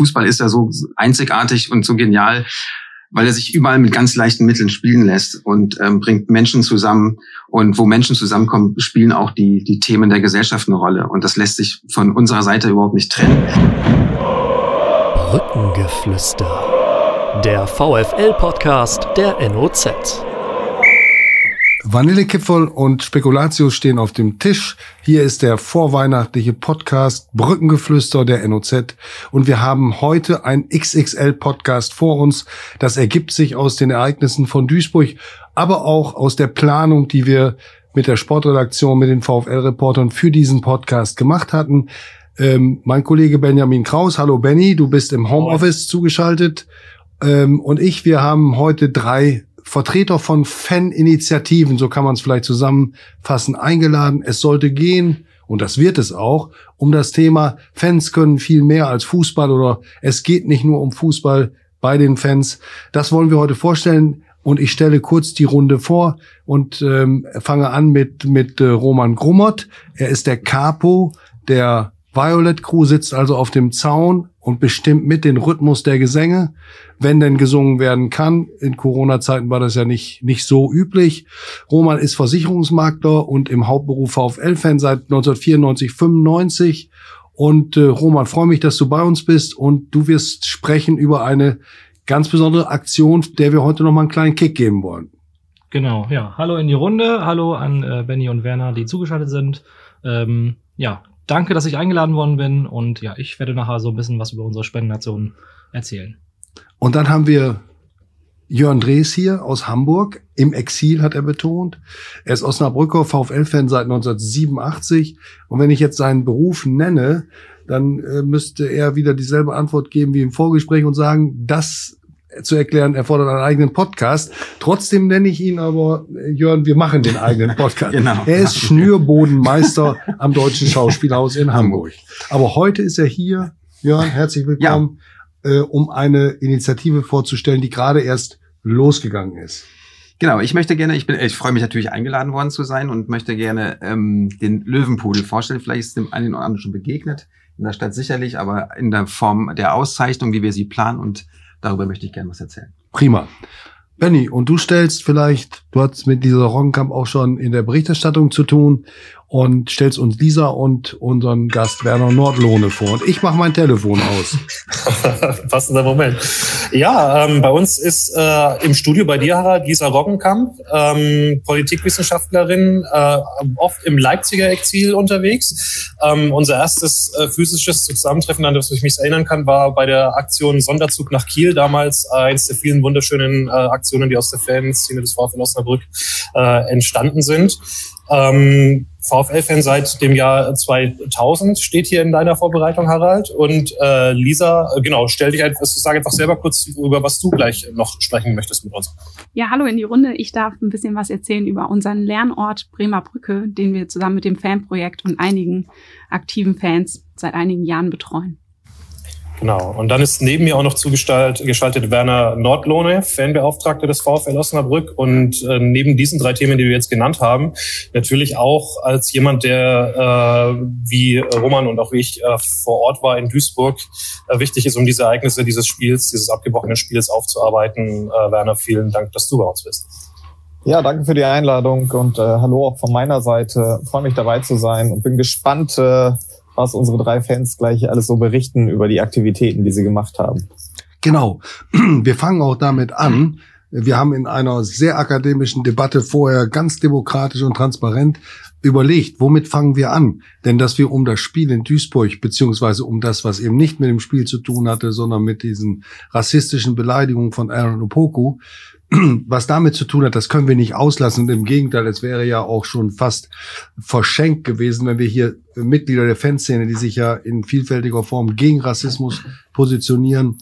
Fußball ist ja so einzigartig und so genial, weil er sich überall mit ganz leichten Mitteln spielen lässt und ähm, bringt Menschen zusammen. Und wo Menschen zusammenkommen, spielen auch die, die Themen der Gesellschaft eine Rolle. Und das lässt sich von unserer Seite überhaupt nicht trennen. Brückengeflüster. Der VFL-Podcast der NOZ. Vanillekipferl und Spekulatius stehen auf dem Tisch. Hier ist der vorweihnachtliche Podcast Brückengeflüster der NOZ und wir haben heute ein XXL Podcast vor uns. Das ergibt sich aus den Ereignissen von Duisburg, aber auch aus der Planung, die wir mit der Sportredaktion, mit den VfL-Reportern für diesen Podcast gemacht hatten. Ähm, mein Kollege Benjamin Kraus, hallo Benny, du bist im Homeoffice zugeschaltet. Ähm, und ich, wir haben heute drei Vertreter von Faninitiativen, so kann man es vielleicht zusammenfassen, eingeladen. Es sollte gehen, und das wird es auch, um das Thema Fans können viel mehr als Fußball oder es geht nicht nur um Fußball bei den Fans. Das wollen wir heute vorstellen. Und ich stelle kurz die Runde vor und ähm, fange an mit, mit äh, Roman Grummert. Er ist der Capo der Violet Crew, sitzt also auf dem Zaun und bestimmt mit den Rhythmus der Gesänge wenn denn gesungen werden kann. In Corona-Zeiten war das ja nicht, nicht so üblich. Roman ist Versicherungsmakler und im Hauptberuf VfL-Fan seit 1994, 95. Und äh, Roman, freue mich, dass du bei uns bist und du wirst sprechen über eine ganz besondere Aktion, der wir heute noch mal einen kleinen Kick geben wollen. Genau, ja. Hallo in die Runde, hallo an äh, Benny und Werner, die zugeschaltet sind. Ähm, ja, danke, dass ich eingeladen worden bin und ja, ich werde nachher so ein bisschen was über unsere Spendennation erzählen. Und dann haben wir Jörn Drees hier aus Hamburg. Im Exil hat er betont. Er ist Osnabrücker VfL-Fan seit 1987. Und wenn ich jetzt seinen Beruf nenne, dann äh, müsste er wieder dieselbe Antwort geben wie im Vorgespräch und sagen, das zu erklären erfordert einen eigenen Podcast. Trotzdem nenne ich ihn aber, äh, Jörn, wir machen den eigenen Podcast. genau. Er ist Schnürbodenmeister am Deutschen Schauspielhaus in Hamburg. Aber heute ist er hier. Jörn, herzlich willkommen. Ja äh, um eine Initiative vorzustellen, die gerade erst losgegangen ist. Genau, ich möchte gerne, ich bin, ich freue mich natürlich eingeladen worden zu sein und möchte gerne ähm, den Löwenpudel vorstellen. Vielleicht ist dem einen oder anderen schon begegnet, in der Stadt sicherlich, aber in der Form der Auszeichnung, wie wir sie planen und darüber möchte ich gerne was erzählen. Prima. Benny, und du stellst vielleicht, du hast mit dieser Roggenkamp auch schon in der Berichterstattung zu tun und stellst uns Lisa und unseren Gast Werner Nordlohne vor. Und ich mache mein Telefon aus. Passender Moment. Ja, ähm, bei uns ist äh, im Studio bei dir, Harald, Lisa Roggenkamp, ähm, Politikwissenschaftlerin, äh, oft im Leipziger Exil unterwegs. Ähm, unser erstes äh, physisches Zusammentreffen, an das ich mich erinnern kann, war bei der Aktion Sonderzug nach Kiel, damals äh, eins der vielen wunderschönen äh, Aktionen, die aus der Fanszene des VfL Osnabrück äh, entstanden sind. Ähm, VfL-Fan seit dem Jahr 2000 steht hier in deiner Vorbereitung, Harald. Und äh, Lisa, äh, genau, stell dich einfach, sag einfach selber kurz über was du gleich noch sprechen möchtest mit uns. Ja, hallo in die Runde. Ich darf ein bisschen was erzählen über unseren Lernort Bremer Brücke, den wir zusammen mit dem Fanprojekt und einigen aktiven Fans seit einigen Jahren betreuen. Genau. Und dann ist neben mir auch noch zugeschaltet Werner Nordlohne, Fanbeauftragter des VfL Osnabrück. Und äh, neben diesen drei Themen, die wir jetzt genannt haben, natürlich auch als jemand, der äh, wie Roman und auch wie ich äh, vor Ort war in Duisburg, äh, wichtig ist, um diese Ereignisse dieses Spiels, dieses abgebrochenen Spiels aufzuarbeiten. Äh, Werner, vielen Dank, dass du bei uns bist. Ja, danke für die Einladung und äh, hallo auch von meiner Seite. Freue mich dabei zu sein und bin gespannt, äh, was unsere drei Fans gleich alles so berichten über die Aktivitäten, die sie gemacht haben. Genau. Wir fangen auch damit an. Wir haben in einer sehr akademischen Debatte vorher ganz demokratisch und transparent überlegt, womit fangen wir an? Denn dass wir um das Spiel in Duisburg, beziehungsweise um das, was eben nicht mit dem Spiel zu tun hatte, sondern mit diesen rassistischen Beleidigungen von Aaron Opoku, was damit zu tun hat, das können wir nicht auslassen. Und im Gegenteil, es wäre ja auch schon fast verschenkt gewesen, wenn wir hier Mitglieder der Fanszene, die sich ja in vielfältiger Form gegen Rassismus positionieren,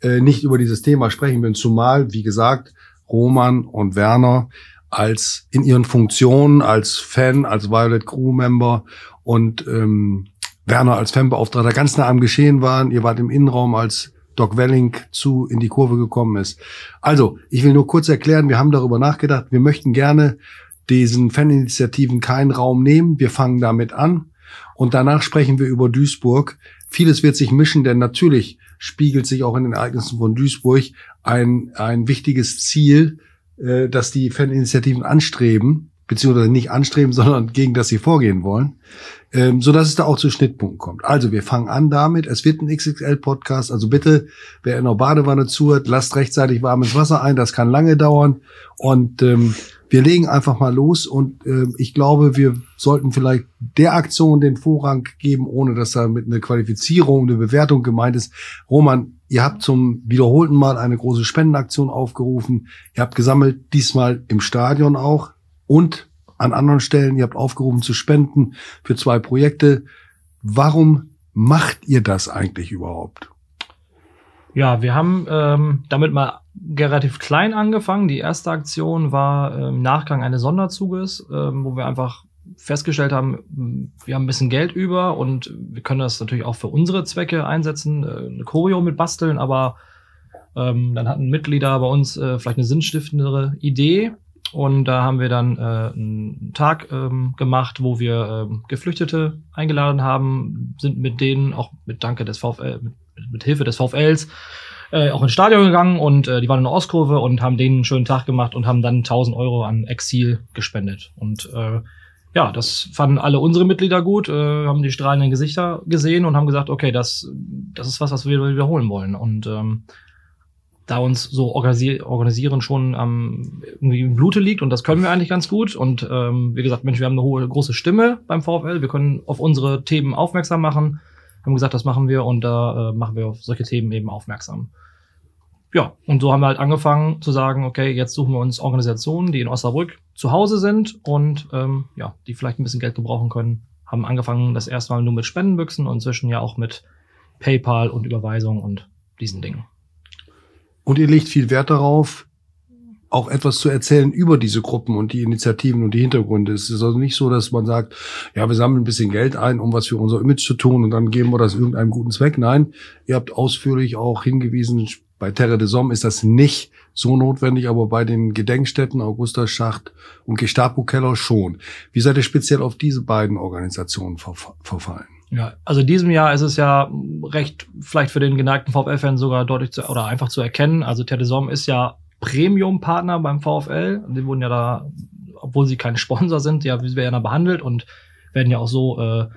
äh, nicht über dieses Thema sprechen würden. Zumal, wie gesagt, Roman und Werner als in ihren Funktionen als Fan, als Violet Crew Member und ähm, Werner als Fanbeauftragter ganz nah am Geschehen waren. Ihr wart im Innenraum als Doc Welling zu in die Kurve gekommen ist. Also, ich will nur kurz erklären, wir haben darüber nachgedacht, wir möchten gerne diesen Faninitiativen keinen Raum nehmen. Wir fangen damit an und danach sprechen wir über Duisburg. Vieles wird sich mischen, denn natürlich spiegelt sich auch in den Ereignissen von Duisburg ein, ein wichtiges Ziel, äh, dass die Faninitiativen anstreben, beziehungsweise nicht anstreben, sondern gegen das sie vorgehen wollen, ähm, so dass es da auch zu Schnittpunkten kommt. Also wir fangen an damit. Es wird ein XXL-Podcast. Also bitte, wer in der Badewanne zuhört, lasst rechtzeitig warmes Wasser ein. Das kann lange dauern. Und ähm, wir legen einfach mal los. Und äh, ich glaube, wir sollten vielleicht der Aktion den Vorrang geben, ohne dass da mit einer Qualifizierung, eine Bewertung gemeint ist. Roman, ihr habt zum wiederholten Mal eine große Spendenaktion aufgerufen. Ihr habt gesammelt, diesmal im Stadion auch. Und an anderen Stellen. Ihr habt aufgerufen zu spenden für zwei Projekte. Warum macht ihr das eigentlich überhaupt? Ja, wir haben ähm, damit mal relativ klein angefangen. Die erste Aktion war äh, im Nachgang eines Sonderzuges, äh, wo wir einfach festgestellt haben, wir haben ein bisschen Geld über und wir können das natürlich auch für unsere Zwecke einsetzen, äh, eine Choreo mit basteln, aber ähm, dann hatten Mitglieder bei uns äh, vielleicht eine sinnstiftendere Idee und da haben wir dann äh, einen Tag ähm, gemacht, wo wir ähm, Geflüchtete eingeladen haben, sind mit denen auch mit Danke des VfL, mit, mit Hilfe des VfLs äh, auch ins Stadion gegangen und äh, die waren in der Ostkurve und haben denen einen schönen Tag gemacht und haben dann 1000 Euro an Exil gespendet. Und äh, ja, das fanden alle unsere Mitglieder gut, äh, haben die strahlenden Gesichter gesehen und haben gesagt, okay, das, das ist was, was wir wiederholen wollen. Und ähm, da uns so organisi organisieren schon ähm, irgendwie im Blute liegt und das können wir eigentlich ganz gut. Und ähm, wie gesagt, Mensch, wir haben eine hohe große Stimme beim VfL, wir können auf unsere Themen aufmerksam machen. Haben gesagt, das machen wir und da äh, machen wir auf solche Themen eben aufmerksam. Ja, und so haben wir halt angefangen zu sagen, okay, jetzt suchen wir uns Organisationen, die in Osnabrück zu Hause sind und ähm, ja, die vielleicht ein bisschen Geld gebrauchen können. Haben angefangen das erste Mal nur mit Spendenbüchsen und inzwischen ja auch mit PayPal und Überweisung und diesen Dingen. Und ihr legt viel Wert darauf, auch etwas zu erzählen über diese Gruppen und die Initiativen und die Hintergründe. Es ist also nicht so, dass man sagt, ja, wir sammeln ein bisschen Geld ein, um was für unser Image zu tun und dann geben wir das irgendeinem guten Zweck. Nein, ihr habt ausführlich auch hingewiesen, bei Terre de Somme ist das nicht so notwendig, aber bei den Gedenkstätten Augusta Schacht und Gestapo Keller schon. Wie seid ihr speziell auf diese beiden Organisationen verfallen? Ja, also diesem Jahr ist es ja recht, vielleicht für den geneigten VfL-Fan sogar deutlich zu, oder einfach zu erkennen. Also Telesom ist ja Premium-Partner beim VfL. Die wurden ja da, obwohl sie kein Sponsor sind, ja, wir werden ja behandelt und werden ja auch so, äh,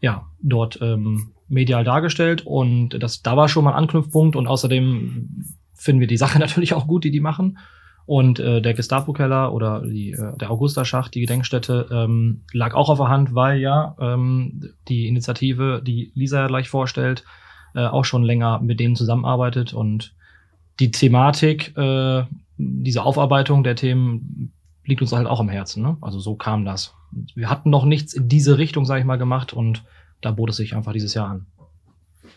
ja, dort ähm, medial dargestellt. Und das, da war schon mal ein Anknüpfpunkt und außerdem finden wir die Sache natürlich auch gut, die die machen. Und äh, der Gestapo-Keller oder die, äh, der Augusta-Schacht, die Gedenkstätte, ähm, lag auch auf der Hand, weil ja ähm, die Initiative, die Lisa ja gleich vorstellt, äh, auch schon länger mit denen zusammenarbeitet. Und die Thematik, äh, diese Aufarbeitung der Themen liegt uns halt auch am Herzen. Ne? Also so kam das. Wir hatten noch nichts in diese Richtung, sage ich mal, gemacht und da bot es sich einfach dieses Jahr an.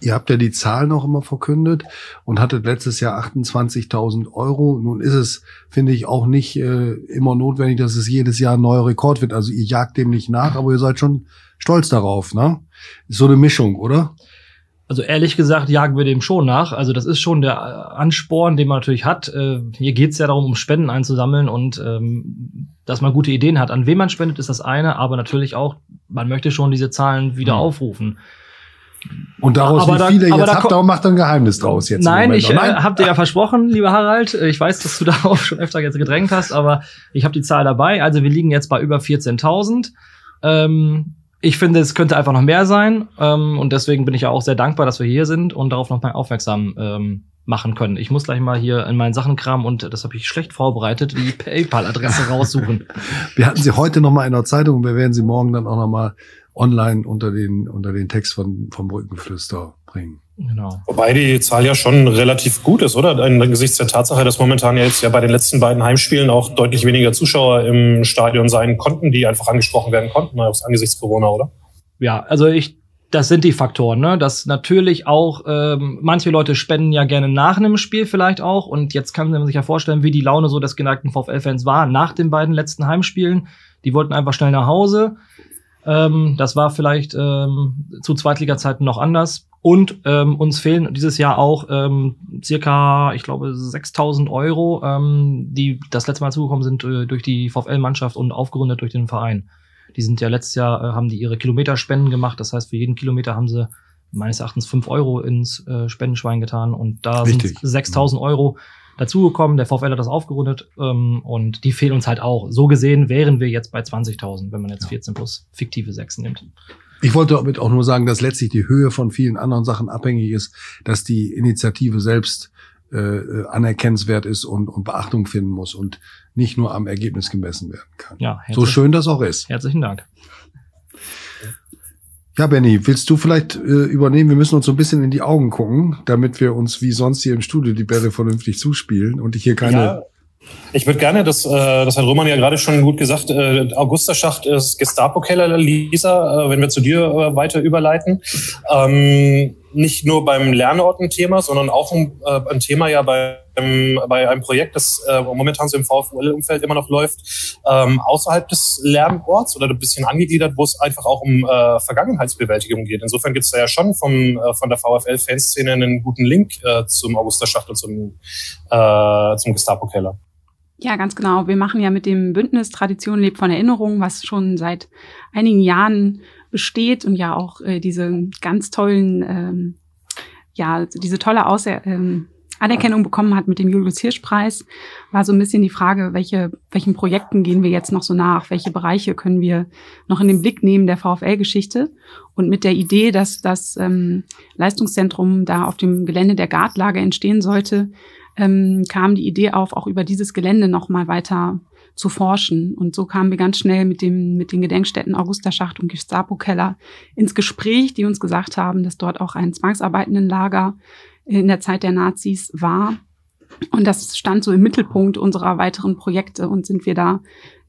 Ihr habt ja die Zahl noch immer verkündet und hattet letztes Jahr 28.000 Euro. Nun ist es, finde ich, auch nicht äh, immer notwendig, dass es jedes Jahr ein neuer Rekord wird. Also ihr jagt dem nicht nach, aber ihr seid schon stolz darauf, ne? Ist so eine Mischung, oder? Also ehrlich gesagt jagen wir dem schon nach. Also das ist schon der Ansporn, den man natürlich hat. Äh, hier geht's ja darum, um Spenden einzusammeln und ähm, dass man gute Ideen hat. An wen man spendet, ist das eine, aber natürlich auch, man möchte schon diese Zahlen wieder mhm. aufrufen. Und daraus aber wie viele da, jetzt habt, darum macht ein Geheimnis draus jetzt. Nein, ich äh, habe dir ja versprochen, lieber Harald. Ich weiß, dass du darauf schon öfter jetzt gedrängt hast, aber ich habe die Zahl dabei. Also wir liegen jetzt bei über 14.000. Ähm, ich finde, es könnte einfach noch mehr sein. Ähm, und deswegen bin ich ja auch sehr dankbar, dass wir hier sind und darauf noch mal aufmerksam ähm, machen können. Ich muss gleich mal hier in meinen Sachen kramen und das habe ich schlecht vorbereitet, die PayPal-Adresse raussuchen. Wir hatten sie heute noch mal in der Zeitung und wir werden sie morgen dann auch noch mal online unter den, unter den Text von, vom Brückenflüster bringen. Genau. Wobei die Zahl ja schon relativ gut ist, oder? Angesichts der Tatsache, dass momentan jetzt ja bei den letzten beiden Heimspielen auch deutlich weniger Zuschauer im Stadion sein konnten, die einfach angesprochen werden konnten, angesichts Corona, oder? Ja, also ich, das sind die Faktoren, ne? Dass natürlich auch, ähm, manche Leute spenden ja gerne nach einem Spiel vielleicht auch. Und jetzt kann man sich ja vorstellen, wie die Laune so des geneigten VfL-Fans war nach den beiden letzten Heimspielen. Die wollten einfach schnell nach Hause. Ähm, das war vielleicht ähm, zu Zweitliga-Zeiten noch anders. Und ähm, uns fehlen dieses Jahr auch ähm, circa, ich glaube, 6000 Euro, ähm, die das letzte Mal zugekommen sind äh, durch die VfL-Mannschaft und aufgerundet durch den Verein. Die sind ja letztes Jahr, äh, haben die ihre Kilometerspenden gemacht. Das heißt, für jeden Kilometer haben sie meines Erachtens fünf Euro ins äh, Spendenschwein getan und da Richtig. sind 6000 Euro dazugekommen. Der VfL hat das aufgerundet ähm, und die fehlen uns halt auch. So gesehen wären wir jetzt bei 20.000, wenn man jetzt 14 plus fiktive 6 nimmt. Ich wollte damit auch nur sagen, dass letztlich die Höhe von vielen anderen Sachen abhängig ist, dass die Initiative selbst äh, äh, anerkennenswert ist und, und Beachtung finden muss und nicht nur am Ergebnis gemessen werden kann. Ja, So schön das auch ist. Herzlichen Dank. Ja, Benny, willst du vielleicht äh, übernehmen? Wir müssen uns so ein bisschen in die Augen gucken, damit wir uns wie sonst hier im Studio die Bälle vernünftig zuspielen und ich hier keine. Ja, ich würde gerne, das, äh, das hat Roman ja gerade schon gut gesagt, äh, Augusterschacht ist Gestapo-Keller, Lisa, äh, wenn wir zu dir äh, weiter überleiten. Ähm, nicht nur beim Lernort ein Thema, sondern auch ein, äh, ein Thema ja bei, ähm, bei einem Projekt, das äh, momentan so im VfL-Umfeld immer noch läuft, ähm, außerhalb des Lernorts oder ein bisschen angegliedert, wo es einfach auch um äh, Vergangenheitsbewältigung geht. Insofern gibt es da ja schon vom, äh, von der VfL-Fanszene einen guten Link äh, zum Augusterschacht und zum, äh, zum Gestapo-Keller. Ja, ganz genau. Wir machen ja mit dem Bündnis Tradition lebt von Erinnerung, was schon seit einigen Jahren besteht und ja auch äh, diese ganz tollen, ähm, ja, diese tolle Außer ähm, Anerkennung bekommen hat mit dem Julius Hirsch Preis, war so ein bisschen die Frage, welche, welchen Projekten gehen wir jetzt noch so nach? Welche Bereiche können wir noch in den Blick nehmen der VfL-Geschichte? Und mit der Idee, dass das ähm, Leistungszentrum da auf dem Gelände der Gartlage entstehen sollte, ähm, kam die Idee auf, auch über dieses Gelände noch mal weiter zu forschen. Und so kamen wir ganz schnell mit dem mit den Gedenkstätten Augusterschacht und Gestapo Keller ins Gespräch, die uns gesagt haben, dass dort auch ein Zwangsarbeitendenlager in der Zeit der Nazis war. Und das stand so im Mittelpunkt unserer weiteren Projekte und sind wir da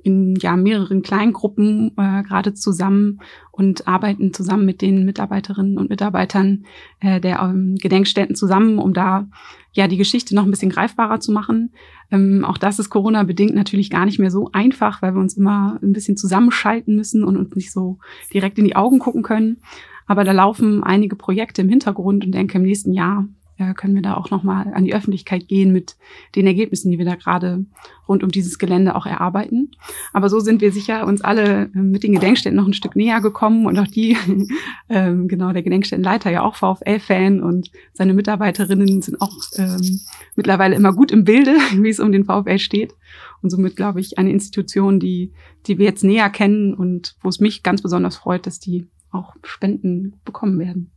in ja mehreren Kleingruppen äh, gerade zusammen und arbeiten zusammen mit den Mitarbeiterinnen und Mitarbeitern äh, der ähm, Gedenkstätten zusammen, um da ja die Geschichte noch ein bisschen greifbarer zu machen. Ähm, auch das ist Corona bedingt natürlich gar nicht mehr so einfach, weil wir uns immer ein bisschen zusammenschalten müssen und uns nicht so direkt in die Augen gucken können. Aber da laufen einige Projekte im Hintergrund und denke, im nächsten Jahr äh, können wir da auch nochmal an die Öffentlichkeit gehen mit den Ergebnissen, die wir da gerade rund um dieses Gelände auch erarbeiten. Aber so sind wir sicher uns alle äh, mit den Gedenkstätten noch ein Stück näher gekommen und auch die, ähm, genau, der Gedenkstättenleiter ja auch VfL-Fan und seine Mitarbeiterinnen sind auch ähm, mittlerweile immer gut im Bilde, wie es um den VfL steht. Und somit, glaube ich, eine Institution, die, die wir jetzt näher kennen und wo es mich ganz besonders freut, dass die auch Spenden bekommen werden.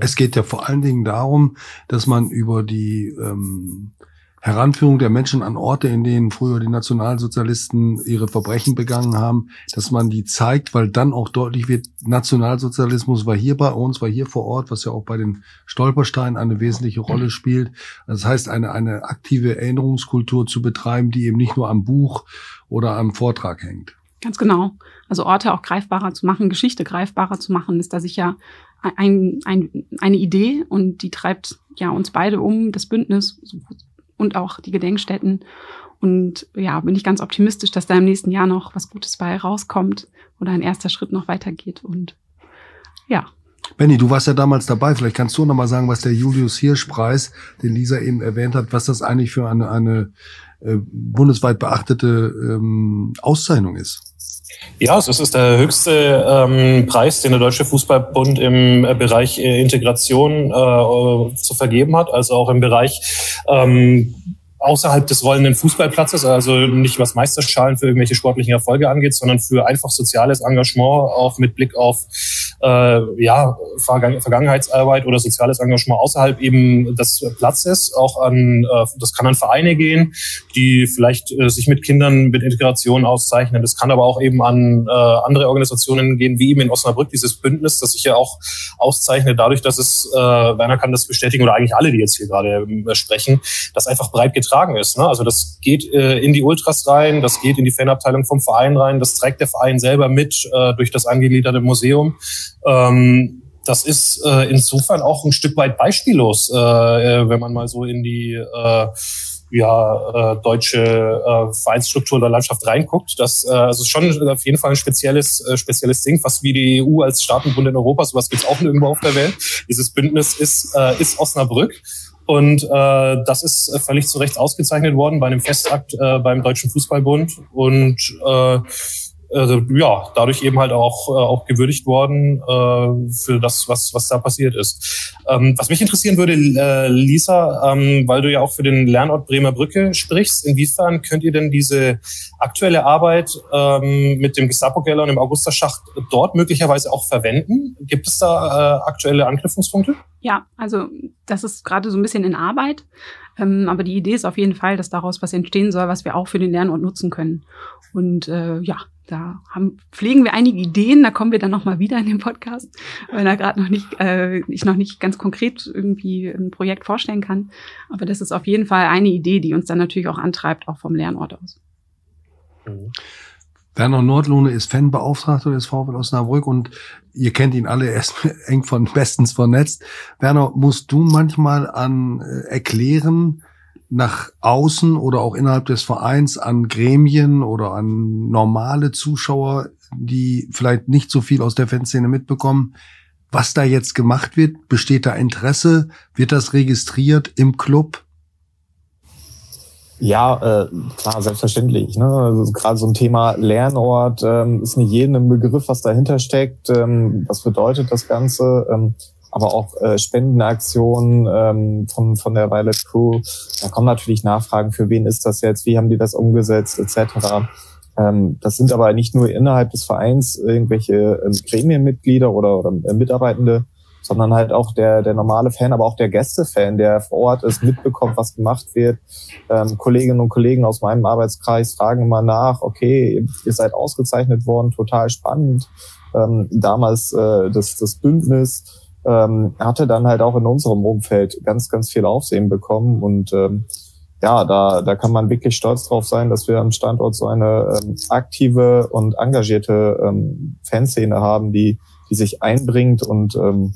Es geht ja vor allen Dingen darum, dass man über die ähm, Heranführung der Menschen an Orte, in denen früher die Nationalsozialisten ihre Verbrechen begangen haben, dass man die zeigt, weil dann auch deutlich wird, Nationalsozialismus war hier bei uns, war hier vor Ort, was ja auch bei den Stolpersteinen eine wesentliche Rolle spielt. Das heißt, eine, eine aktive Erinnerungskultur zu betreiben, die eben nicht nur am Buch oder am Vortrag hängt. Ganz genau. Also Orte auch greifbarer zu machen, Geschichte greifbarer zu machen, ist da sicher ein, ein, eine Idee und die treibt ja uns beide um, das Bündnis und auch die Gedenkstätten. Und ja, bin ich ganz optimistisch, dass da im nächsten Jahr noch was Gutes bei rauskommt oder ein erster Schritt noch weitergeht. Und ja, Benny, du warst ja damals dabei. Vielleicht kannst du noch mal sagen, was der Julius Hirsch-Preis, den Lisa eben erwähnt hat, was das eigentlich für eine, eine äh, bundesweit beachtete ähm, Auszeichnung ist. Ja, es ist der höchste ähm, Preis, den der Deutsche Fußballbund im äh, Bereich äh, Integration äh, zu vergeben hat, also auch im Bereich ähm, außerhalb des rollenden Fußballplatzes, also nicht was Meisterschalen für irgendwelche sportlichen Erfolge angeht, sondern für einfach soziales Engagement, auch mit Blick auf äh, ja, Vergangen Vergangenheitsarbeit oder soziales Engagement außerhalb eben des Platzes. Auch an, äh, das kann an Vereine gehen, die vielleicht äh, sich mit Kindern mit Integration auszeichnen. Das kann aber auch eben an äh, andere Organisationen gehen, wie eben in Osnabrück dieses Bündnis, das sich ja auch auszeichnet dadurch, dass es, äh, Werner kann das bestätigen oder eigentlich alle, die jetzt hier gerade äh, sprechen, das einfach breit getragen ist. Ne? Also das geht äh, in die Ultras rein, das geht in die Fanabteilung vom Verein rein, das trägt der Verein selber mit äh, durch das angegliederte Museum. Ähm, das ist äh, insofern auch ein Stück weit beispiellos, äh, wenn man mal so in die äh, ja, äh, deutsche äh, Vereinsstruktur oder Landschaft reinguckt. Das äh, also schon auf jeden Fall ein spezielles, äh, spezielles Ding, fast wie die EU als Staatenbund in Europa. Sowas gibt's auch nirgendwo auf der Welt. Dieses Bündnis ist, äh, ist Osnabrück. Und äh, das ist völlig zu Recht ausgezeichnet worden bei einem Festakt äh, beim Deutschen Fußballbund. Und äh, also, ja, dadurch eben halt auch, äh, auch gewürdigt worden äh, für das, was, was da passiert ist. Ähm, was mich interessieren würde, äh, Lisa, ähm, weil du ja auch für den Lernort Bremer Brücke sprichst, inwiefern könnt ihr denn diese aktuelle Arbeit ähm, mit dem Gestapo-Keller und dem Augusterschacht dort möglicherweise auch verwenden? Gibt es da äh, aktuelle Anknüpfungspunkte? Ja, also das ist gerade so ein bisschen in Arbeit. Ähm, aber die Idee ist auf jeden Fall, dass daraus was entstehen soll, was wir auch für den Lernort nutzen können. Und äh, ja, da haben, pflegen wir einige Ideen, da kommen wir dann nochmal wieder in den Podcast, weil da gerade noch nicht, äh, ich noch nicht ganz konkret irgendwie ein Projekt vorstellen kann. Aber das ist auf jeden Fall eine Idee, die uns dann natürlich auch antreibt, auch vom Lernort aus. Mhm. Werner Nordlohne ist Fanbeauftragter des VfL Osnabrück und ihr kennt ihn alle, er ist eng von bestens vernetzt. Werner, musst du manchmal an äh, erklären, nach außen oder auch innerhalb des Vereins an Gremien oder an normale Zuschauer, die vielleicht nicht so viel aus der Fanszene mitbekommen, was da jetzt gemacht wird? Besteht da Interesse? Wird das registriert im Club? Ja, äh, klar, selbstverständlich. Ne? Also gerade so ein Thema Lernort ähm, ist nicht jedem ein Begriff, was dahinter steckt. Ähm, was bedeutet das Ganze? Ähm, aber auch äh, Spendenaktionen ähm, von, von der Violet Crew. Da kommen natürlich Nachfragen, für wen ist das jetzt, wie haben die das umgesetzt, etc. Ähm, das sind aber nicht nur innerhalb des Vereins irgendwelche ähm, Gremienmitglieder oder, oder äh, Mitarbeitende, sondern halt auch der, der normale Fan, aber auch der Gästefan, der vor Ort ist, mitbekommt, was gemacht wird. Ähm, Kolleginnen und Kollegen aus meinem Arbeitskreis fragen immer nach, okay, ihr seid ausgezeichnet worden, total spannend. Ähm, damals äh, das, das Bündnis ähm, hatte dann halt auch in unserem Umfeld ganz, ganz viel Aufsehen bekommen und ähm, ja, da, da kann man wirklich stolz drauf sein, dass wir am Standort so eine ähm, aktive und engagierte ähm, Fanszene haben, die, die sich einbringt und ähm,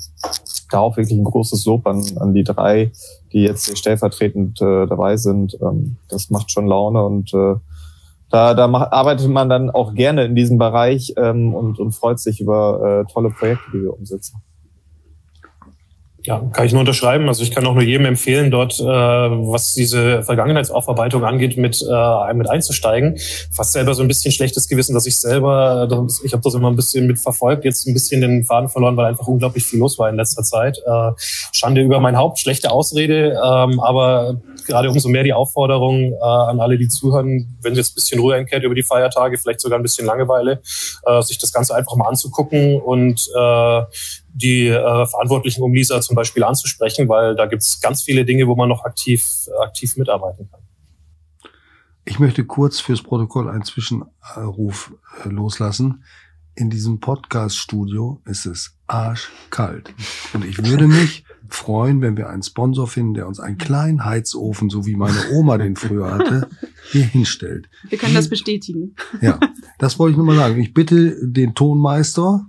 da auch wirklich ein großes Lob an, an die drei, die jetzt stellvertretend äh, dabei sind. Ähm, das macht schon Laune und äh, da, da macht, arbeitet man dann auch gerne in diesem Bereich ähm, und, und freut sich über äh, tolle Projekte, die wir umsetzen. Ja, kann ich nur unterschreiben. Also ich kann auch nur jedem empfehlen, dort, äh, was diese Vergangenheitsaufarbeitung angeht, mit, äh, mit einzusteigen. Fast selber so ein bisschen schlechtes Gewissen, dass ich selber, ich habe das immer ein bisschen mitverfolgt, jetzt ein bisschen den Faden verloren, weil einfach unglaublich viel los war in letzter Zeit. Äh, Schande über mein Haupt, schlechte Ausrede, ähm, aber gerade umso mehr die Aufforderung äh, an alle, die zuhören, wenn jetzt ein bisschen Ruhe einkehrt über die Feiertage, vielleicht sogar ein bisschen Langeweile, äh, sich das Ganze einfach mal anzugucken und äh, die äh, Verantwortlichen um Lisa zum Beispiel anzusprechen, weil da gibt es ganz viele Dinge, wo man noch aktiv, aktiv mitarbeiten kann. Ich möchte kurz fürs Protokoll einen Zwischenruf äh, loslassen. In diesem Podcast-Studio ist es arschkalt. Und ich würde mich freuen, wenn wir einen Sponsor finden, der uns einen kleinen Heizofen, so wie meine Oma den früher hatte, hier hinstellt. Wir können das bestätigen. Ja, das wollte ich nur mal sagen. Ich bitte den Tonmeister,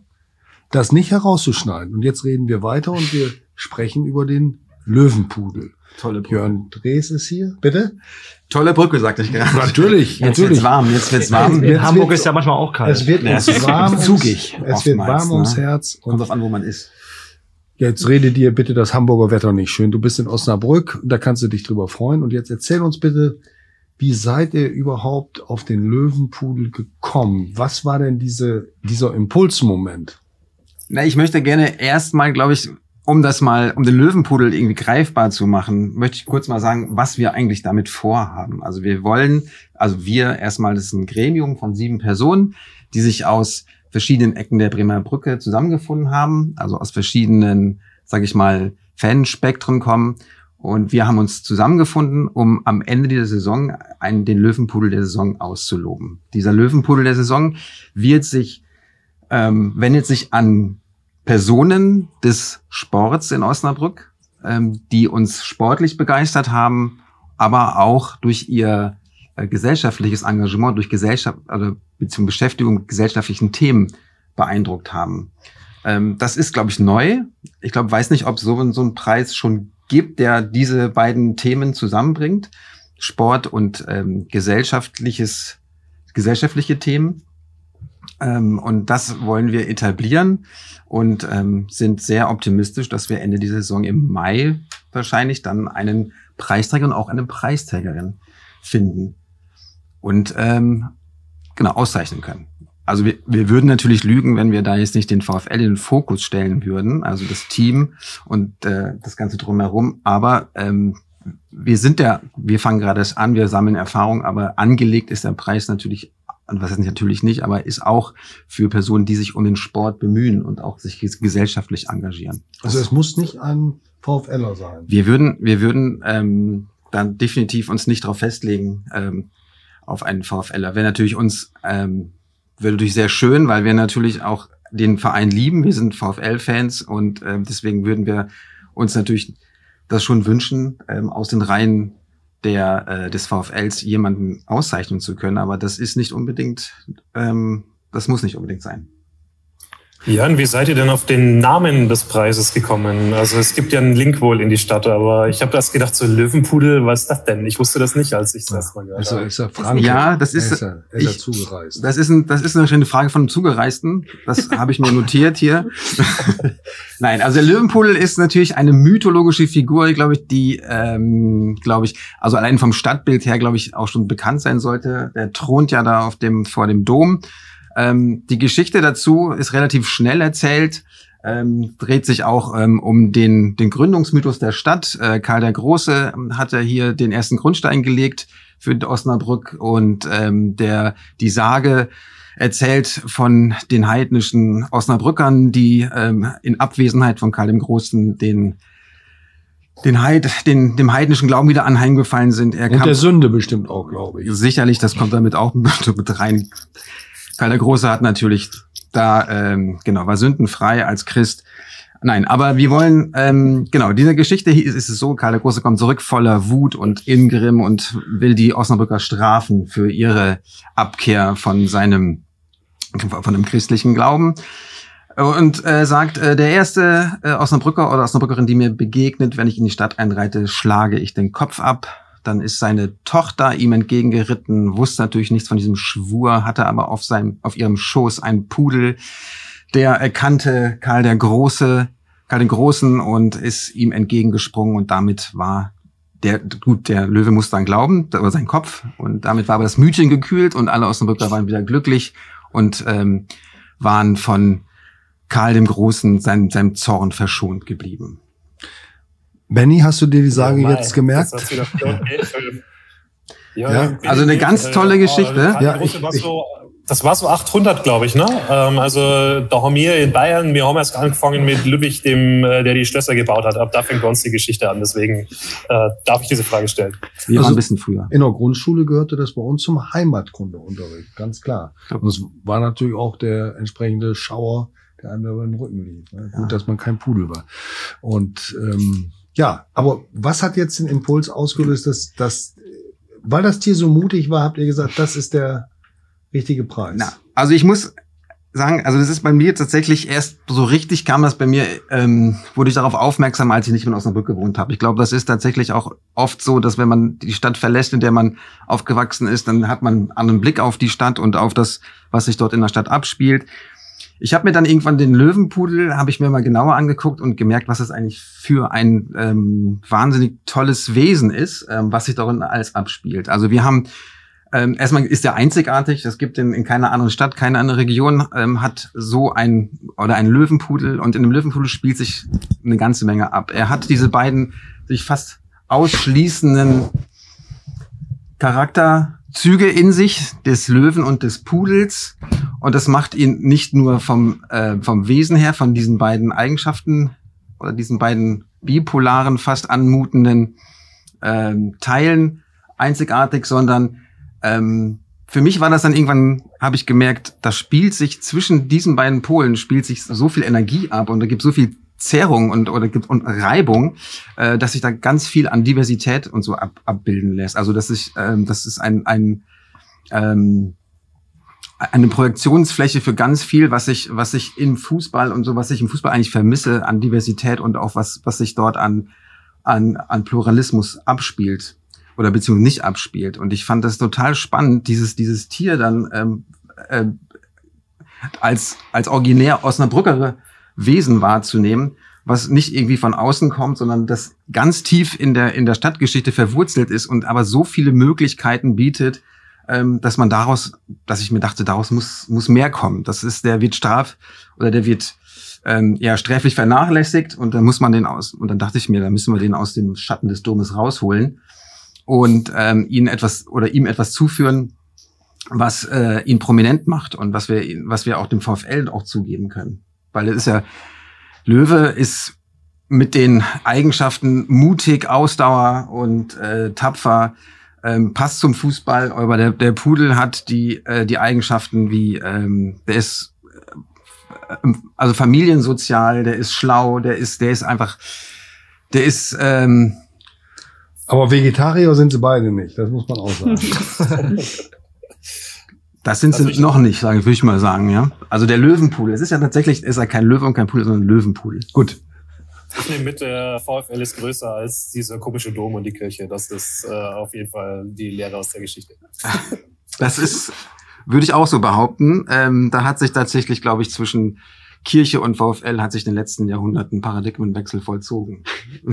das nicht herauszuschneiden. Und jetzt reden wir weiter und wir sprechen über den Löwenpudel. Tolle Brücke. Björn Drees ist hier. Bitte? Tolle Brücke, sagte ich gerade. Natürlich, Jetzt natürlich. wird's warm, jetzt wird's warm. Jetzt Hamburg wird- ist ja manchmal auch kalt. Es wird Ja, es warm, zugig es wird warm ums ne? Herz. Kommt Und drauf an, wo man ist. jetzt rede dir bitte das Hamburger Wetter nicht schön. Du bist in Osnabrück, da kannst du dich drüber freuen. Und jetzt erzähl uns bitte, wie seid ihr überhaupt auf den Löwenpudel gekommen? Was war denn diese, dieser Impulsmoment? Na, ich möchte gerne erstmal, glaube ich, um das mal, um den Löwenpudel irgendwie greifbar zu machen, möchte ich kurz mal sagen, was wir eigentlich damit vorhaben. Also wir wollen, also wir erstmal, das ist ein Gremium von sieben Personen, die sich aus verschiedenen Ecken der Bremer Brücke zusammengefunden haben, also aus verschiedenen, sage ich mal, Fanspektren kommen. Und wir haben uns zusammengefunden, um am Ende dieser Saison einen, den Löwenpudel der Saison auszuloben. Dieser Löwenpudel der Saison wird sich, ähm, wendet sich an Personen des Sports in Osnabrück, ähm, die uns sportlich begeistert haben, aber auch durch ihr äh, gesellschaftliches Engagement, durch Gesellschaft, also beziehungsweise Beschäftigung mit gesellschaftlichen Themen beeindruckt haben. Ähm, das ist, glaube ich, neu. Ich glaube, weiß nicht, ob so, so einen Preis schon gibt, der diese beiden Themen zusammenbringt. Sport und ähm, gesellschaftliches, gesellschaftliche Themen. Ähm, und das wollen wir etablieren und ähm, sind sehr optimistisch, dass wir Ende dieser Saison im Mai wahrscheinlich dann einen Preisträger und auch eine Preisträgerin finden und ähm, genau auszeichnen können. also wir, wir würden natürlich lügen, wenn wir da jetzt nicht den VfL in den Fokus stellen würden, also das Team und äh, das Ganze drumherum. Aber ähm, wir sind ja, wir fangen gerade an, wir sammeln Erfahrung, aber angelegt ist der Preis natürlich, was ist natürlich nicht, aber ist auch für Personen, die sich um den Sport bemühen und auch sich gesellschaftlich engagieren. Also es muss nicht ein VfLer sein. Wir würden, wir würden ähm, dann definitiv uns nicht darauf festlegen ähm, auf einen VfLer. Wäre natürlich uns ähm, wäre natürlich sehr schön, weil wir natürlich auch den Verein lieben. Wir sind VfL-Fans und äh, deswegen würden wir uns natürlich das schon wünschen, ähm, aus den Reihen der äh, des VfLs jemanden auszeichnen zu können. Aber das ist nicht unbedingt, ähm, das muss nicht unbedingt sein. Jan, wie seid ihr denn auf den Namen des Preises gekommen? Also es gibt ja einen Link wohl in die Stadt, aber ich habe das gedacht, so Löwenpudel, was ist das denn? Ich wusste das nicht, als ich das erstmal gehört Also habe. ist er Franke. Ja, das ist, Er ist, ja, er ist ja ich- zugereist. Das ist, ein, das ist eine Frage von einem Zugereisten. Das habe ich mir notiert hier. Nein, also der Löwenpudel ist natürlich eine mythologische Figur, glaube ich, die, ähm, glaube ich, also allein vom Stadtbild her, glaube ich, auch schon bekannt sein sollte. Der thront ja da auf dem, vor dem Dom. Ähm, die Geschichte dazu ist relativ schnell erzählt. Ähm, dreht sich auch ähm, um den, den Gründungsmythos der Stadt. Äh, Karl der Große hat ja hier den ersten Grundstein gelegt für Osnabrück und ähm, der die Sage erzählt von den heidnischen Osnabrückern, die ähm, in Abwesenheit von Karl dem Großen den den Heid, den, dem heidnischen Glauben wieder anheimgefallen sind. Er Und der Sünde bestimmt auch, glaube ich. Sicherlich, das kommt damit auch mit rein. Karl der Große hat natürlich da, ähm, genau, war sündenfrei als Christ. Nein, aber wir wollen, ähm, genau, diese Geschichte hier ist, es so, Karl der Große kommt zurück voller Wut und Ingrimm und will die Osnabrücker strafen für ihre Abkehr von seinem, von dem christlichen Glauben. Und äh, sagt, äh, der erste äh, Osnabrücker oder Osnabrückerin, die mir begegnet, wenn ich in die Stadt einreite, schlage ich den Kopf ab. Dann ist seine Tochter ihm entgegengeritten, wusste natürlich nichts von diesem Schwur, hatte aber auf seinem, auf ihrem Schoß einen Pudel, der erkannte Karl der Große, Karl den Großen und ist ihm entgegengesprungen und damit war der, gut, der Löwe musste dann glauben, über seinen Kopf und damit war aber das Mütchen gekühlt und alle Osnabrücker waren wieder glücklich und ähm, waren von Karl dem Großen seinem, seinem Zorn verschont geblieben. Benny, hast du dir die Sage Oh mein, jetzt gemerkt? Ja, Ja, also eine ganz äh, tolle Geschichte. Karl Ja, ich- ich- so, das war so 800, glaube ich, ne? Ähm, also da haben wir in Bayern, wir haben erst angefangen mit Ludwig, dem, äh, der die Schlösser gebaut hat. Ab da fängt bei uns die Geschichte an. Deswegen äh, darf ich diese Frage stellen. Wir Also- waren ein bisschen früher. In der Grundschule gehörte das bei uns zum Heimatkundeunterricht, ganz klar. Und es war natürlich auch der entsprechende Schauer, der einem über den Rücken lief. Ne? Ja. Gut, dass man kein Pudel war. Und ähm, ja, aber was hat jetzt den Impuls ausgelöst, dass, dass weil das Tier so mutig war, habt ihr gesagt, das ist der richtige Preis? Na, also ich muss sagen, also das ist bei mir tatsächlich erst so richtig kam das bei mir, ähm, wurde ich darauf aufmerksam, als ich nicht mehr in Osnabrück gewohnt habe. Ich glaube, das ist tatsächlich auch oft so, dass wenn man die Stadt verlässt, in der man aufgewachsen ist, dann hat man einen anderen Blick auf die Stadt und auf das, was sich dort in der Stadt abspielt. Ich habe mir dann irgendwann den Löwenpudel, habe ich mir mal genauer angeguckt und gemerkt, was das eigentlich für ein ähm, wahnsinnig tolles Wesen ist, ähm, was sich darin alles abspielt. Also wir haben ähm, erstmal ist der einzigartig. Es gibt in, in keiner anderen Stadt, keine andere Region ähm, hat so ein oder einen Löwenpudel und in dem Löwenpudel spielt sich eine ganze Menge ab. Er hat diese beiden sich fast ausschließenden Charakterzüge in sich des Löwen und des Pudels und das macht ihn nicht nur vom äh, vom Wesen her von diesen beiden Eigenschaften oder diesen beiden bipolaren fast anmutenden ähm, Teilen einzigartig, sondern ähm, für mich war das dann irgendwann, habe ich gemerkt, da spielt sich zwischen diesen beiden Polen spielt sich so viel Energie ab und da gibt so viel Zerrung und oder gibt und Reibung, äh, dass sich da ganz viel an Diversität und so ab, abbilden lässt. Also das ist ähm, das ist ein ein ähm, eine Projektionsfläche für ganz viel, was ich was ich im Fußball und so was ich im Fußball eigentlich vermisse an Diversität und auch was was sich dort an an an Pluralismus abspielt oder beziehungsweise nicht abspielt. Und ich fand das total spannend, dieses, dieses Tier dann ähm, äh, als, als originär Osnabrücker Wesen wahrzunehmen, was nicht irgendwie von außen kommt, sondern das ganz tief in der, in der Stadtgeschichte verwurzelt ist und aber so viele Möglichkeiten bietet, ähm, dass man daraus, dass ich mir dachte, daraus muss, muss mehr kommen. Das ist, der wird straf oder der wird ähm, ja sträflich vernachlässigt und dann muss man den aus, und dann dachte ich mir, da müssen wir den aus dem Schatten des Domes rausholen und ähm, ihn etwas oder ihm etwas zuführen, was äh, ihn prominent macht und was wir, was wir auch dem VfL auch zugeben können. Weil es ist ja, Löwe ist mit den Eigenschaften mutig, Ausdauer und äh, tapfer, ähm, passt zum Fußball, aber der, der Pudel hat die, äh, die Eigenschaften wie, ähm, der ist äh, also familiensozial, der ist schlau, der ist, der ist einfach, der ist, ähm, aber Vegetarier sind sie beide nicht, das muss man auch sagen. Das sind sie noch nicht, sage ich, würde ich mal sagen, ja. Also der Löwenpudel. Es ist ja tatsächlich, ist ja kein Löwe und kein Pudel, sondern ein Löwenpudel. Gut. Ich nehme mit, der VfL ist größer als dieser komische Dom und die Kirche. Das ist äh, auf jeden Fall die Lehre aus der Geschichte. Das ist, würde ich auch so behaupten. Ähm, da hat sich tatsächlich, glaube ich, zwischen Kirche und VfL hat sich in den letzten Jahrhunderten Paradigmenwechsel vollzogen.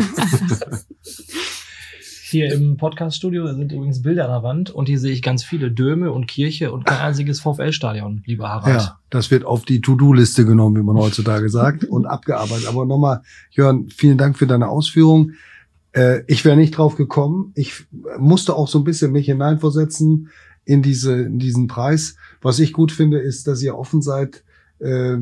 Hier im Podcast-Studio sind übrigens Bilder an der Wand und hier sehe ich ganz viele Döme und Kirche und kein einziges VfL-Stadion, lieber Harald. Ja, das wird auf die To-Do-Liste genommen, wie man heutzutage sagt, und abgearbeitet. Aber nochmal, Jörn, vielen Dank für deine Ausführung. Äh, ich wäre nicht drauf gekommen. Ich musste auch so ein bisschen mich hineinversetzen in diese, in diesen Preis. Was ich gut finde, ist, dass ihr offen seid, äh,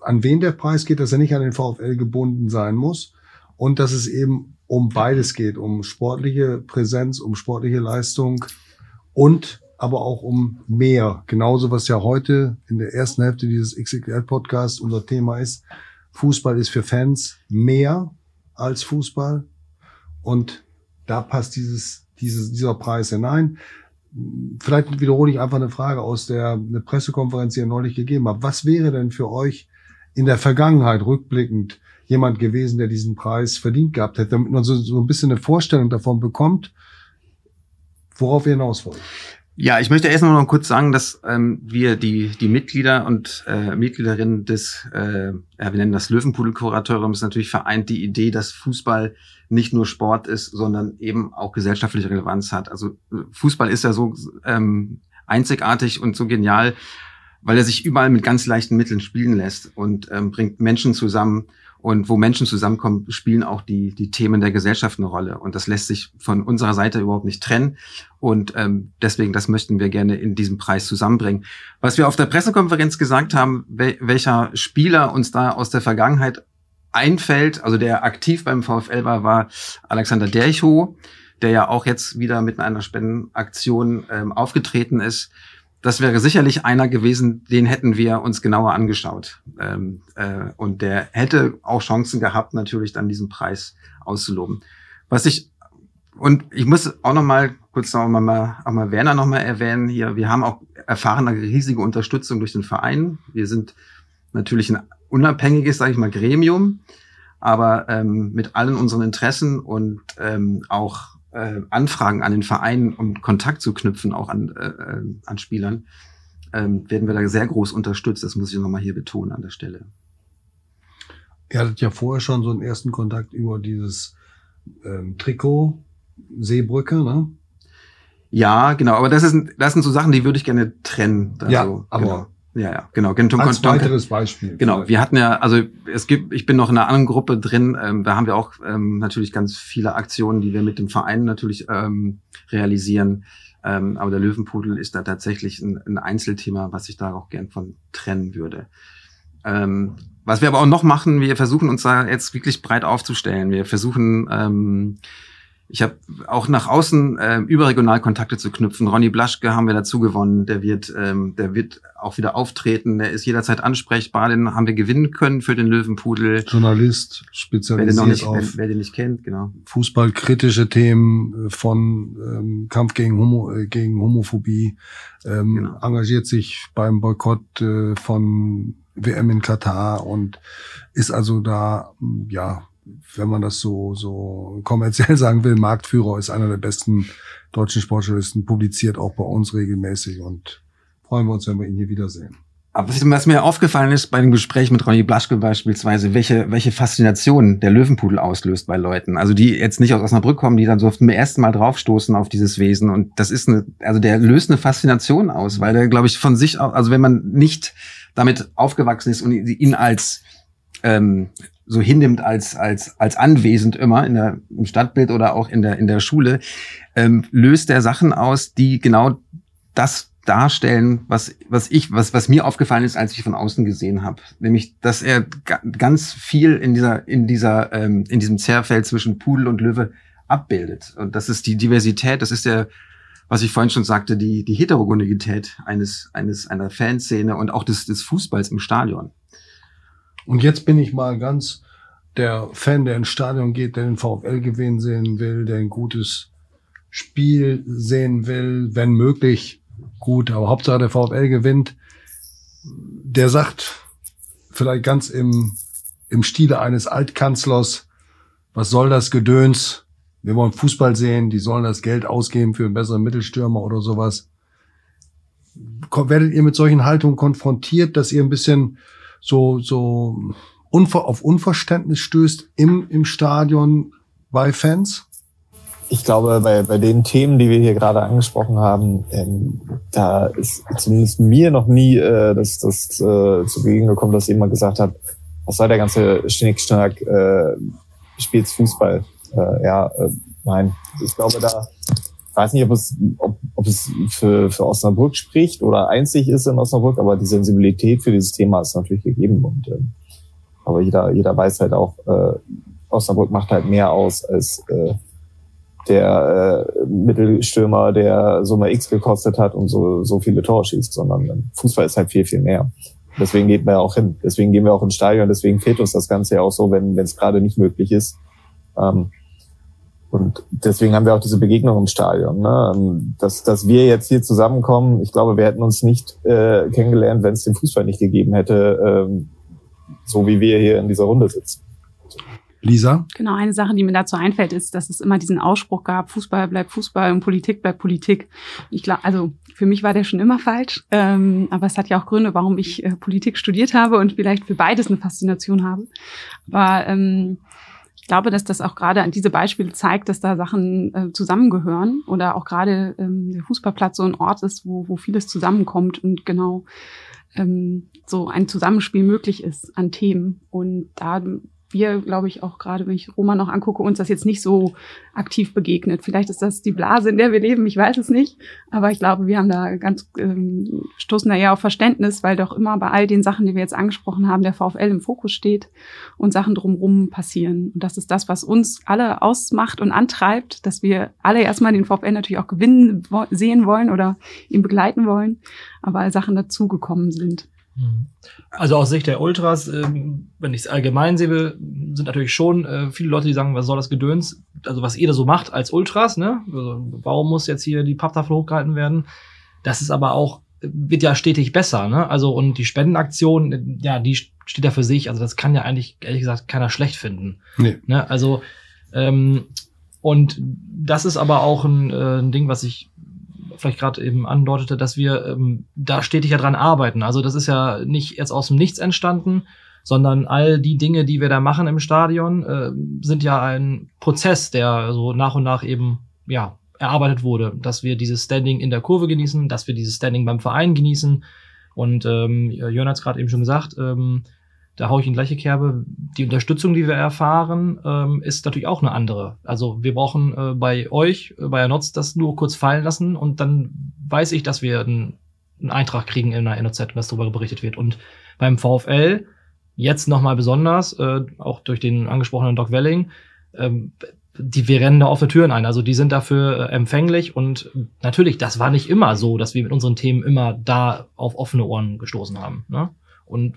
an wen der Preis geht, dass er nicht an den VfL gebunden sein muss und dass es eben um beides geht, um sportliche Präsenz, um sportliche Leistung und aber auch um mehr. Genauso was ja heute in der ersten Hälfte dieses XXL-Podcasts unser Thema ist. Fußball ist für Fans mehr als Fußball. Und da passt dieses, dieses, dieser Preis hinein. Vielleicht wiederhole ich einfach eine Frage aus der eine Pressekonferenz, die ihr neulich gegeben habt. Was wäre denn für euch in der Vergangenheit rückblickend jemand gewesen, der diesen Preis verdient gehabt hätte, damit man so, so ein bisschen eine Vorstellung davon bekommt, worauf wir hinaus wollen. Ja, ich möchte erst noch kurz sagen, dass ähm, wir die die Mitglieder und äh, Mitgliederinnen des, äh, wir nennen das Löwenpudel-Kuratoriums natürlich vereint die Idee, dass Fußball nicht nur Sport ist, sondern eben auch gesellschaftliche Relevanz hat. Also Fußball ist ja so ähm, einzigartig und so genial, weil er sich überall mit ganz leichten Mitteln spielen lässt und ähm, bringt Menschen zusammen und wo Menschen zusammenkommen, spielen auch die, die Themen der Gesellschaft eine Rolle. Und das lässt sich von unserer Seite überhaupt nicht trennen. Und ähm, deswegen, das möchten wir gerne in diesem Preis zusammenbringen. Was wir auf der Pressekonferenz gesagt haben, wel welcher Spieler uns da aus der Vergangenheit einfällt, also der aktiv beim VfL war, war Alexander Dercho, der ja auch jetzt wieder mit einer Spendenaktion ähm, aufgetreten ist das wäre sicherlich einer gewesen, den hätten wir uns genauer angeschaut. Ähm, äh, und der hätte auch Chancen gehabt, natürlich dann diesen Preis auszuloben. Was ich und ich muss auch noch mal kurz noch mal, auch mal Werner noch mal erwähnen hier. Wir haben auch erfahren eine riesige Unterstützung durch den Verein. Wir sind natürlich ein unabhängiges, sage ich mal, Gremium, aber ähm, mit allen unseren Interessen und ähm, auch äh, Anfragen an den Verein, um Kontakt zu knüpfen, auch an, äh, äh, an Spielern, ähm, werden wir da sehr groß unterstützt. Das muss ich nochmal hier betonen an der Stelle. Ihr hattet ja vorher schon so einen ersten Kontakt über dieses ähm, Trikot Seebrücke, ne? Ja, genau. Aber das, ist, das sind so Sachen, die würde ich gerne trennen. Also, ja, aber genau. Ja, ja, genau. Als weiteres Beispiel. Genau. Wir hatten ja, also es gibt, ich bin noch in einer anderen Gruppe drin. Ähm, da haben wir auch ähm, natürlich ganz viele Aktionen, die wir mit dem Verein natürlich ähm, realisieren. Ähm, aber der Löwenpudel ist da tatsächlich ein, ein, Einzelthema, was ich da auch gern von trennen würde. Ähm, was wir aber auch noch machen, wir versuchen uns da jetzt wirklich breit aufzustellen. Wir versuchen ähm, ich habe auch nach außen äh, überregional Kontakte zu knüpfen. Ronny Blaschke haben wir dazu gewonnen. Der wird, ähm, der wird auch wieder auftreten. Der ist jederzeit ansprechbar. Den haben wir gewinnen können für den Löwenpudel. Journalist, spezialisiert wer den, nicht, auf wer, wer den nicht kennt, genau. Fußballkritische Themen äh, von ähm, Kampf gegen, Homo, äh, gegen Homophobie. Ähm, genau. Engagiert sich beim Boykott äh, von WM in Katar und ist also da, ja, wenn man das so, so kommerziell sagen will, Marktführer ist einer der besten deutschen Sportjournalisten, publiziert auch bei uns regelmäßig und freuen wir uns, wenn wir ihn hier wiedersehen. Aber was mir aufgefallen ist bei dem Gespräch mit Ronny Blaschke beispielsweise, welche, welche Faszination der Löwenpudel auslöst bei Leuten. Also die jetzt nicht aus Osnabrück kommen, die dann so zum ersten Mal draufstoßen auf dieses Wesen. Und das ist eine, also der löst eine Faszination aus, weil der, glaube ich, von sich, also wenn man nicht damit aufgewachsen ist und ihn als ähm, so hinnimmt als als als anwesend immer in der im Stadtbild oder auch in der in der Schule ähm, löst er Sachen aus, die genau das darstellen, was, was ich, was, was mir aufgefallen ist, als ich von außen gesehen habe. Nämlich, dass er ganz viel in dieser, in dieser, ähm, in diesem Zerrfeld zwischen Pudel und Löwe abbildet. Und das ist die Diversität, das ist der, was ich vorhin schon sagte, die, die Heterogenität eines, eines, einer Fanszene und auch des, des Fußballs im Stadion. Und jetzt bin ich mal ganz der Fan, der ins Stadion geht, der den VfL gewinnen sehen will, der ein gutes Spiel sehen will, wenn möglich gut, aber Hauptsache der VfL gewinnt. Der sagt vielleicht ganz im, im Stile eines Altkanzlers, was soll das Gedöns? Wir wollen Fußball sehen, die sollen das Geld ausgeben für einen besseren Mittelstürmer oder sowas. Werdet ihr mit solchen Haltungen konfrontiert, dass ihr ein bisschen so, so unver auf Unverständnis stößt im, im Stadion bei Fans? ich glaube, bei, bei den Themen, die wir hier gerade angesprochen haben, ähm, da ist zumindest mir noch nie äh, das, das äh, zu Beginn gekommen, dass jemand gesagt hat, was soll der ganze Schnickschnack, äh, spielt's Fußball. Äh, ja, äh, nein. Ich glaube, da ich weiß nicht, ob es, ob, ob es für, für Osnabrück spricht oder einzig ist in Osnabrück, aber die Sensibilität für dieses Thema ist natürlich gegeben. Und äh, aber jeder, jeder weiß halt auch, äh, Osnabrück macht halt mehr aus als äh, der äh, Mittelstürmer, der Summe X gekostet hat und so, so viele Tore schießt, sondern Fußball ist halt viel, viel mehr. Deswegen geht man ja auch hin. Deswegen gehen wir auch ins Stadion. Deswegen fehlt uns das Ganze ja auch so, wenn es gerade nicht möglich ist. Ähm, und deswegen haben wir auch diese Begegnung im Stadion. Ne? Ähm, dass, dass wir jetzt hier zusammenkommen, ich glaube, wir hätten uns nicht äh, kennengelernt, wenn es den Fußball nicht gegeben hätte, ähm, so wie wir hier in dieser Runde sitzen. Lisa? Genau, eine Sache, die mir dazu einfällt, ist, dass es immer diesen Ausspruch gab, Fußball bleibt Fußball und Politik bleibt Politik. Ich glaube, also für mich war der schon immer falsch, ähm, aber es hat ja auch Gründe, warum ich äh, Politik studiert habe und vielleicht für beides eine Faszination habe. Aber ähm, ich glaube, dass das auch gerade an diese Beispiele zeigt, dass da Sachen äh, zusammengehören oder auch gerade ähm, der Fußballplatz so ein Ort ist, wo, wo vieles zusammenkommt und genau ähm, so ein Zusammenspiel möglich ist an Themen. Und da wir, glaube ich, auch gerade, wenn ich Roma noch angucke, uns das jetzt nicht so aktiv begegnet. Vielleicht ist das die Blase, in der wir leben, ich weiß es nicht. Aber ich glaube, wir haben da ganz, ähm, stoßen da eher auf Verständnis, weil doch immer bei all den Sachen, die wir jetzt angesprochen haben, der VfL im Fokus steht und Sachen drumherum passieren. Und das ist das, was uns alle ausmacht und antreibt, dass wir alle erstmal den VfL natürlich auch gewinnen sehen wollen oder ihn begleiten wollen, aber Sachen dazugekommen sind. Mhm. Also aus Sicht der Ultras, ähm, wenn ich es allgemein sehe, sind natürlich schon äh, viele Leute, die sagen, was soll das Gedöns? Also was ihr da so macht als Ultras, ne? Also, warum muss jetzt hier die Papptafel hochgehalten werden? Das ist aber auch, wird ja stetig besser, ne? Also und die Spendenaktion, ja, die steht ja für sich. Also das kann ja eigentlich, ehrlich gesagt, keiner schlecht finden. Nee. Ne? Also ähm, und das ist aber auch ein, äh, ein Ding, was ich vielleicht gerade eben andeutete, dass wir ähm, da stetig ja dran arbeiten. Also das ist ja nicht jetzt aus dem Nichts entstanden, sondern all die Dinge, die wir da machen im Stadion, äh, sind ja ein Prozess, der so nach und nach eben ja erarbeitet wurde, dass wir dieses Standing in der Kurve genießen, dass wir dieses Standing beim Verein genießen. Und ähm, Jörn hat es gerade eben schon gesagt, ähm, da haue ich in gleiche Kerbe. Die Unterstützung, die wir erfahren, ähm, ist natürlich auch eine andere. Also wir brauchen äh, bei euch, äh, bei Ernotz, das nur kurz fallen lassen und dann weiß ich, dass wir einen, Eintrag kriegen in der NOZ, was darüber berichtet wird. Und beim VfL jetzt nochmal besonders, äh, auch durch den angesprochenen Doc Welling, ähm, die, wir rennen da offene Türen ein. Also die sind dafür äh, empfänglich und natürlich, das war nicht immer so, dass wir mit unseren Themen immer da auf offene Ohren gestoßen haben. Ne? Und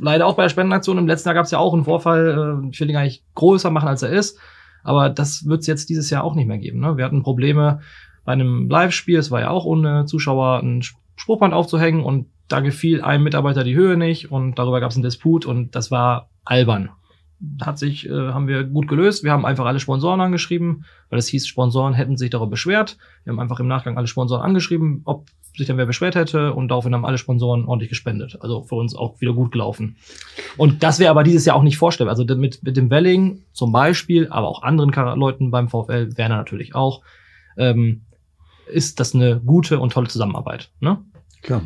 leider auch bei der Spendenaktion im letzten Jahr gab es ja auch einen Vorfall, äh, ich will ihn gar nicht größer machen, als er ist. Aber das wird es jetzt dieses Jahr auch nicht mehr geben. Ne? Wir hatten Probleme bei einem Live-Spiel, es war ja auch ohne Zuschauer, ein Spruchband aufzuhängen und da gefiel einem Mitarbeiter die Höhe nicht und darüber gab es einen Disput und das war albern. Hat sich, äh, haben wir gut gelöst. Wir haben einfach alle Sponsoren angeschrieben, weil es hieß, Sponsoren hätten sich darüber beschwert. Wir haben einfach im Nachgang alle Sponsoren angeschrieben, ob sich dann wer beschwert hätte und daraufhin haben alle Sponsoren ordentlich gespendet. Also für uns auch wieder gut gelaufen. Und das wäre aber dieses Jahr auch nicht vorstellbar. Also mit, mit dem Welling zum Beispiel, aber auch anderen Leuten beim VfL, Werner natürlich auch, ähm, ist das eine gute und tolle Zusammenarbeit. Ne? Klar.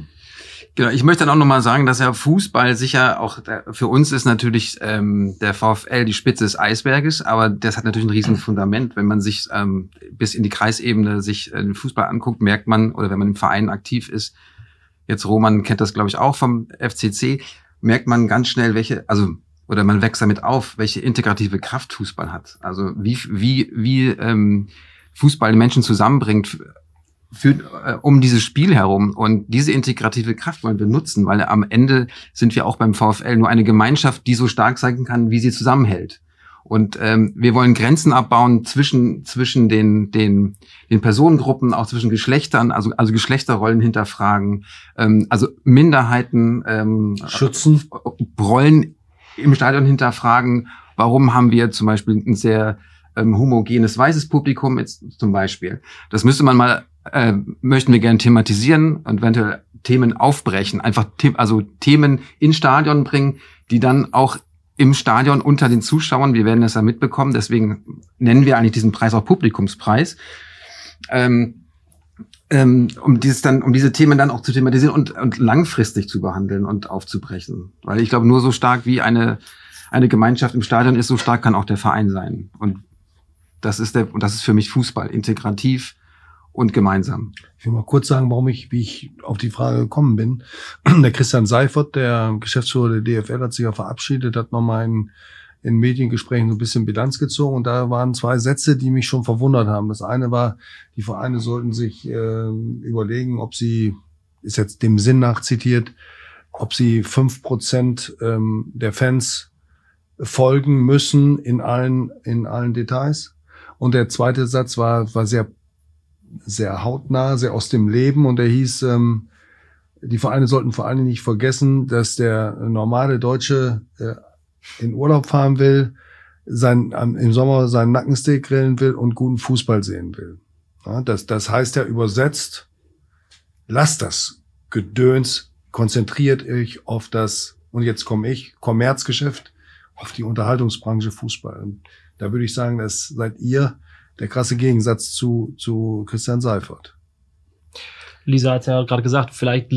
Genau, ich möchte dann auch nochmal sagen, dass ja Fußball sicher auch für uns ist natürlich ähm, der VfL die Spitze des Eisberges, aber das hat natürlich ein riesen Fundament. Wenn man sich ähm, bis in die Kreisebene sich äh, den Fußball anguckt, merkt man, oder wenn man im Verein aktiv ist, jetzt Roman kennt das, glaube ich, auch vom FCC, merkt man ganz schnell, welche, also oder man wächst damit auf, welche integrative Kraft Fußball hat. Also wie, wie, wie ähm, Fußball Menschen zusammenbringt, für, äh, um dieses Spiel herum. Und diese integrative Kraft wollen wir nutzen, weil am Ende sind wir auch beim VfL nur eine Gemeinschaft, die so stark sein kann, wie sie zusammenhält. Und ähm, wir wollen Grenzen abbauen zwischen zwischen den den den Personengruppen, auch zwischen Geschlechtern, also also Geschlechterrollen hinterfragen, ähm, also Minderheiten ähm, schützen, Rollen im Stadion hinterfragen. Warum haben wir zum Beispiel ein sehr ähm, homogenes weißes Publikum jetzt zum Beispiel? Das müsste man mal äh, möchten wir gerne thematisieren und eventuell Themen aufbrechen, einfach the also Themen ins Stadion bringen, die dann auch im Stadion unter den Zuschauern, wir werden das ja mitbekommen, deswegen nennen wir eigentlich diesen Preis auch Publikumspreis, ähm, ähm, um dieses dann, um diese Themen dann auch zu thematisieren und, und langfristig zu behandeln und aufzubrechen. Weil ich glaube, nur so stark wie eine, eine Gemeinschaft im Stadion ist, so stark kann auch der Verein sein. Und das ist der, und das ist für mich Fußball, integrativ, und gemeinsam. Ich will mal kurz sagen, warum ich, wie ich auf die Frage gekommen bin. Der Christian Seifert, der Geschäftsführer der DFL, hat sich ja verabschiedet, hat nochmal in, in Mediengesprächen so ein bisschen Bilanz gezogen und da waren zwei Sätze, die mich schon verwundert haben. Das eine war, die Vereine sollten sich äh, überlegen, ob sie, ist jetzt dem Sinn nach zitiert, ob sie fünf Prozent ähm, der Fans folgen müssen in allen, in allen Details. Und der zweite Satz war, war sehr sehr hautnah, sehr aus dem Leben und er hieß, ähm, die Vereine sollten vor allem nicht vergessen, dass der normale Deutsche äh, in Urlaub fahren will, sein, ähm, im Sommer seinen Nackensteak grillen will und guten Fußball sehen will. Ja, das, das heißt ja übersetzt, lasst das Gedöns, konzentriert euch auf das, und jetzt komme ich, Kommerzgeschäft, auf die Unterhaltungsbranche Fußball. Und da würde ich sagen, das seid ihr der krasse Gegensatz zu, zu Christian Seifert. Lisa hat ja gerade gesagt, vielleicht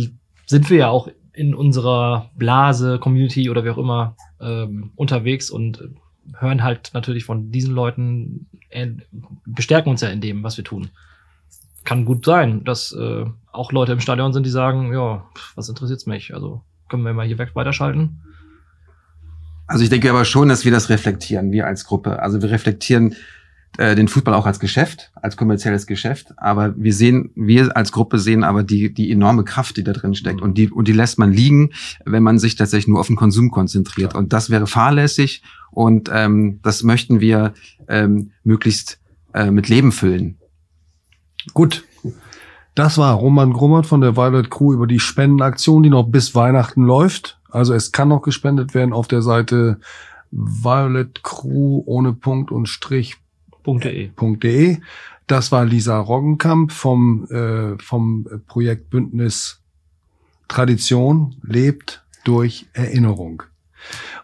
sind wir ja auch in unserer Blase, Community oder wie auch immer ähm, unterwegs und hören halt natürlich von diesen Leuten, äh, bestärken uns ja in dem, was wir tun. Kann gut sein, dass äh, auch Leute im Stadion sind, die sagen, ja, was interessiert's mich? Also können wir mal hier weg weiterschalten. Also ich denke aber schon, dass wir das reflektieren, wir als Gruppe. Also wir reflektieren äh, den Fußball auch als Geschäft, als kommerzielles Geschäft. Aber wir sehen, wir als Gruppe sehen aber die, die enorme Kraft, die da drin steckt. Und die, und die lässt man liegen, wenn man sich tatsächlich nur auf den Konsum konzentriert. Klar. Und das wäre fahrlässig. Und ähm, das möchten wir ähm, möglichst äh, mit Leben füllen. Gut. Das war Roman Grummert von der Violet Crew über die Spendenaktion, die noch bis Weihnachten läuft. Also es kann noch gespendet werden auf der Seite Violet Crew ohne Punkt und Strich .de. Das war Lisa Roggenkamp vom, äh, vom Projekt Bündnis Tradition lebt durch Erinnerung.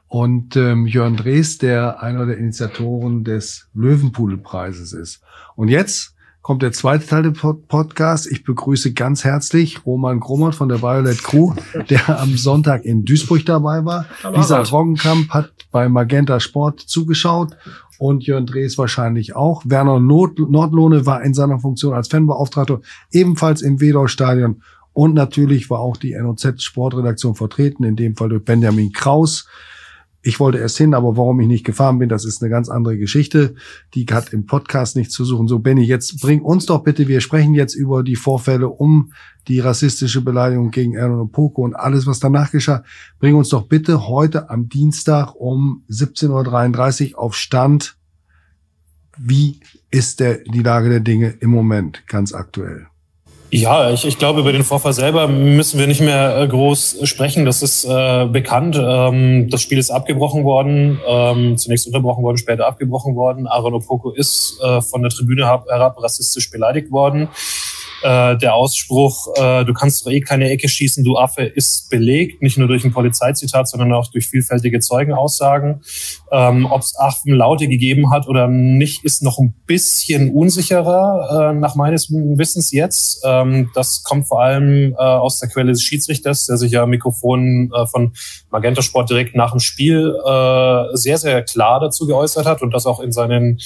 Und ähm, Jörn Drees, der einer der Initiatoren des Löwenpudelpreises ist. Und jetzt kommt der zweite Teil des Podcasts. Ich begrüße ganz herzlich Roman Grummert von der Violet Crew, der am Sonntag in Duisburg dabei war. Lisa Roggenkamp hat bei Magenta Sport zugeschaut und Jörn Drees wahrscheinlich auch. Werner Not Nordlohne war in seiner Funktion als Fanbeauftragter ebenfalls im Wedau-Stadion. Und natürlich war auch die NOZ-Sportredaktion vertreten, in dem Fall durch Benjamin Kraus. Ich wollte erst hin, aber warum ich nicht gefahren bin, das ist eine ganz andere Geschichte. Die hat im Podcast nichts zu suchen. So, Benny, jetzt bring uns doch bitte, wir sprechen jetzt über die Vorfälle um die rassistische Beleidigung gegen Erno Poko und alles, was danach geschah. Bring uns doch bitte heute am Dienstag um 17.33 Uhr auf Stand. Wie ist der, die Lage der Dinge im Moment ganz aktuell? Ja, ich, ich glaube, über den Vorfall selber müssen wir nicht mehr äh, groß sprechen. Das ist äh, bekannt. Ähm, das Spiel ist abgebrochen worden, ähm, zunächst unterbrochen worden, später abgebrochen worden. Aaron Opoko ist äh, von der Tribüne herab rassistisch beleidigt worden. Äh, der Ausspruch, äh, du kannst doch eh keine Ecke schießen, du Affe, ist belegt, nicht nur durch ein Polizeizitat, sondern auch durch vielfältige Zeugenaussagen. Ähm, Ob es Affenlaute gegeben hat oder nicht, ist noch ein bisschen unsicherer, äh, nach meines Wissens jetzt. Ähm, das kommt vor allem äh, aus der Quelle des Schiedsrichters, der sich ja Mikrofon äh, von Magenta Sport direkt nach dem Spiel äh, sehr, sehr klar dazu geäußert hat und das auch in seinen,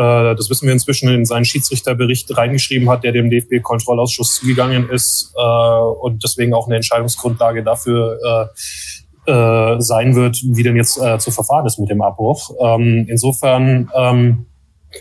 das wissen wir inzwischen, in seinen Schiedsrichterbericht reingeschrieben hat, der dem DFB-Kontrollausschuss zugegangen ist äh, und deswegen auch eine Entscheidungsgrundlage dafür äh, äh, sein wird, wie denn jetzt äh, zu verfahren ist mit dem Abbruch. Ähm, insofern ähm,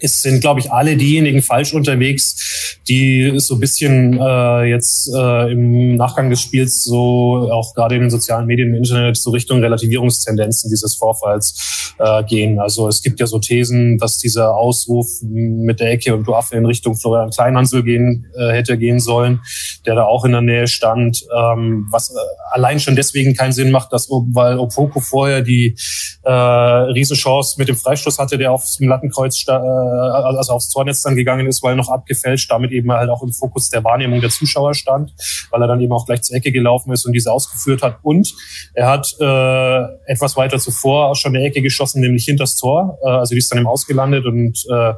es sind, glaube ich, alle diejenigen falsch unterwegs, die so ein bisschen äh, jetzt äh, im Nachgang des Spiels so auch gerade in den sozialen Medien im Internet so Richtung Relativierungstendenzen dieses Vorfalls äh, gehen. Also es gibt ja so Thesen, dass dieser Ausruf mit der Ecke und du Affe in Richtung Florian Kleinhansel gehen äh, hätte gehen sollen, der da auch in der Nähe stand, ähm, was äh, allein schon deswegen keinen Sinn macht, dass weil Opoko vorher die äh, Riesenchance mit dem Freistoß hatte, der aufs Lattenkreuz äh, also aufs Tornetz dann gegangen ist, weil noch abgefälscht, damit eben halt auch im Fokus der Wahrnehmung der Zuschauer stand, weil er dann eben auch gleich zur Ecke gelaufen ist und diese ausgeführt hat. Und er hat äh, etwas weiter zuvor schon eine Ecke geschossen, nämlich hinters Tor. Äh, also die ist dann im Ausgelandet und äh,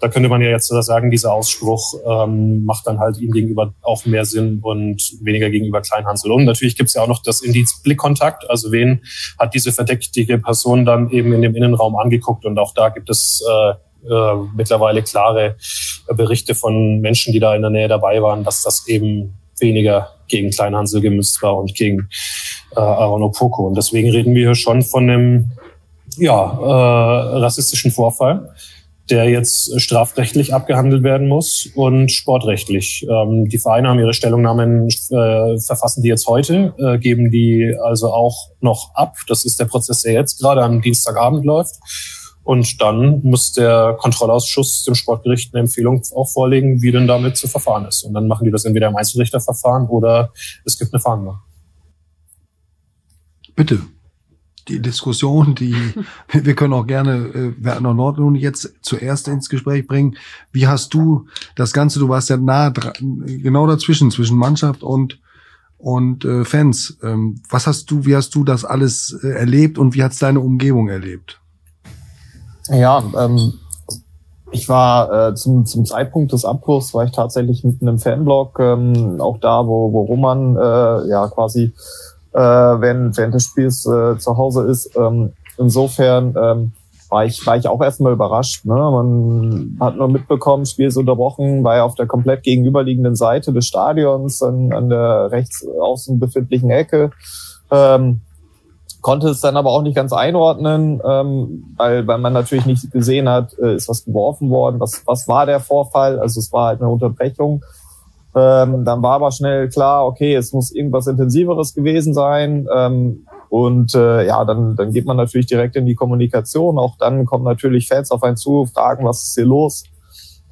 da könnte man ja jetzt sagen, dieser Ausspruch ähm, macht dann halt ihm gegenüber auch mehr Sinn und weniger gegenüber Kleinhansel. Und natürlich gibt es ja auch noch das Indiz Blickkontakt. Also wen hat diese verdächtige Person dann eben in dem Innenraum angeguckt? Und auch da gibt es äh, äh, mittlerweile klare Berichte von Menschen, die da in der Nähe dabei waren, dass das eben weniger gegen Kleinhansel gemützt war und gegen äh, Aaron Opoko. Und deswegen reden wir hier schon von einem ja, äh, rassistischen Vorfall, der jetzt strafrechtlich abgehandelt werden muss und sportrechtlich. Ähm, die Vereine haben ihre Stellungnahmen, äh, verfassen die jetzt heute, äh, geben die also auch noch ab. Das ist der Prozess, der jetzt gerade am Dienstagabend läuft. Und dann muss der Kontrollausschuss dem Sportgericht eine Empfehlung auch vorlegen, wie denn damit zu verfahren ist. Und dann machen die das entweder im Einzelrichterverfahren oder es gibt eine Verhandlung. Bitte. Die Diskussion, die wir können auch gerne äh, Werner Nordlohn jetzt zuerst ins Gespräch bringen. Wie hast du das Ganze? Du warst ja nah dran, genau dazwischen zwischen Mannschaft und und äh, Fans. Ähm, was hast du? Wie hast du das alles äh, erlebt und wie hat's deine Umgebung erlebt? Ja, ähm, ich war äh, zum, zum Zeitpunkt des Abbruchs war ich tatsächlich mit einem Fanblog, ähm, auch da, wo, wo Roman äh, ja quasi äh, während, während des Spiels äh, zu Hause ist. Ähm, insofern ähm, war ich war ich auch erstmal überrascht. Ne? Man hat nur mitbekommen, Spiel ist unterbrochen, war ja auf der komplett gegenüberliegenden Seite des Stadions an, an der rechts außen befindlichen Ecke. Ähm, konnte es dann aber auch nicht ganz einordnen, ähm, weil, weil man natürlich nicht gesehen hat, äh, ist was geworfen worden, was, was war der Vorfall, also es war halt eine Unterbrechung. Ähm, dann war aber schnell klar, okay, es muss irgendwas Intensiveres gewesen sein. Ähm, und äh, ja, dann, dann geht man natürlich direkt in die Kommunikation. Auch dann kommen natürlich Fans auf einen zu, fragen, was ist hier los.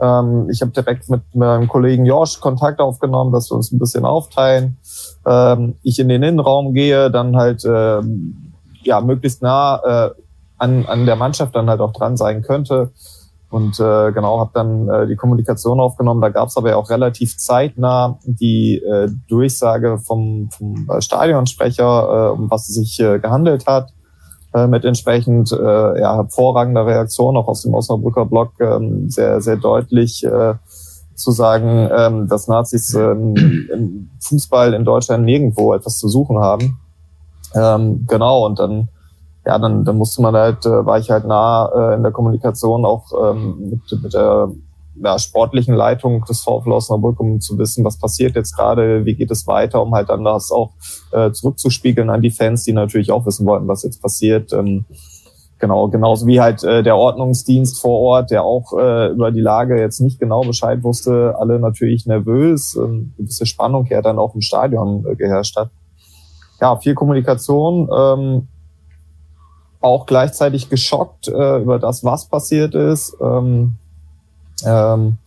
Ähm, ich habe direkt mit meinem Kollegen Josh Kontakt aufgenommen, dass wir uns ein bisschen aufteilen ähm, ich in den Innenraum gehe, dann halt ähm, ja möglichst nah äh, an, an der Mannschaft dann halt auch dran sein könnte. Und äh, genau, habe dann äh, die Kommunikation aufgenommen. Da gab es aber ja auch relativ zeitnah die äh, Durchsage vom, vom Stadionsprecher, äh, um was es sich äh, gehandelt hat, äh, mit entsprechend äh, ja, hervorragender Reaktion auch aus dem Osnabrücker Block äh, sehr, sehr deutlich äh, zu sagen, ähm, dass Nazis ähm, im Fußball in Deutschland nirgendwo etwas zu suchen haben. Ähm, genau, und dann, ja, dann, dann musste man halt, äh, war ich halt nah äh, in der Kommunikation auch ähm, mit, mit der ja, sportlichen Leitung des VfL Osnabrück, um zu wissen, was passiert jetzt gerade, wie geht es weiter, um halt dann das auch äh, zurückzuspiegeln an die Fans, die natürlich auch wissen wollten, was jetzt passiert. Ähm, Genau, genauso wie halt äh, der Ordnungsdienst vor Ort, der auch äh, über die Lage jetzt nicht genau Bescheid wusste, alle natürlich nervös, ähm, gewisse Spannung ja dann auch im Stadion äh, geherrscht hat. Ja, viel Kommunikation, ähm, auch gleichzeitig geschockt äh, über das, was passiert ist. Ähm, ähm,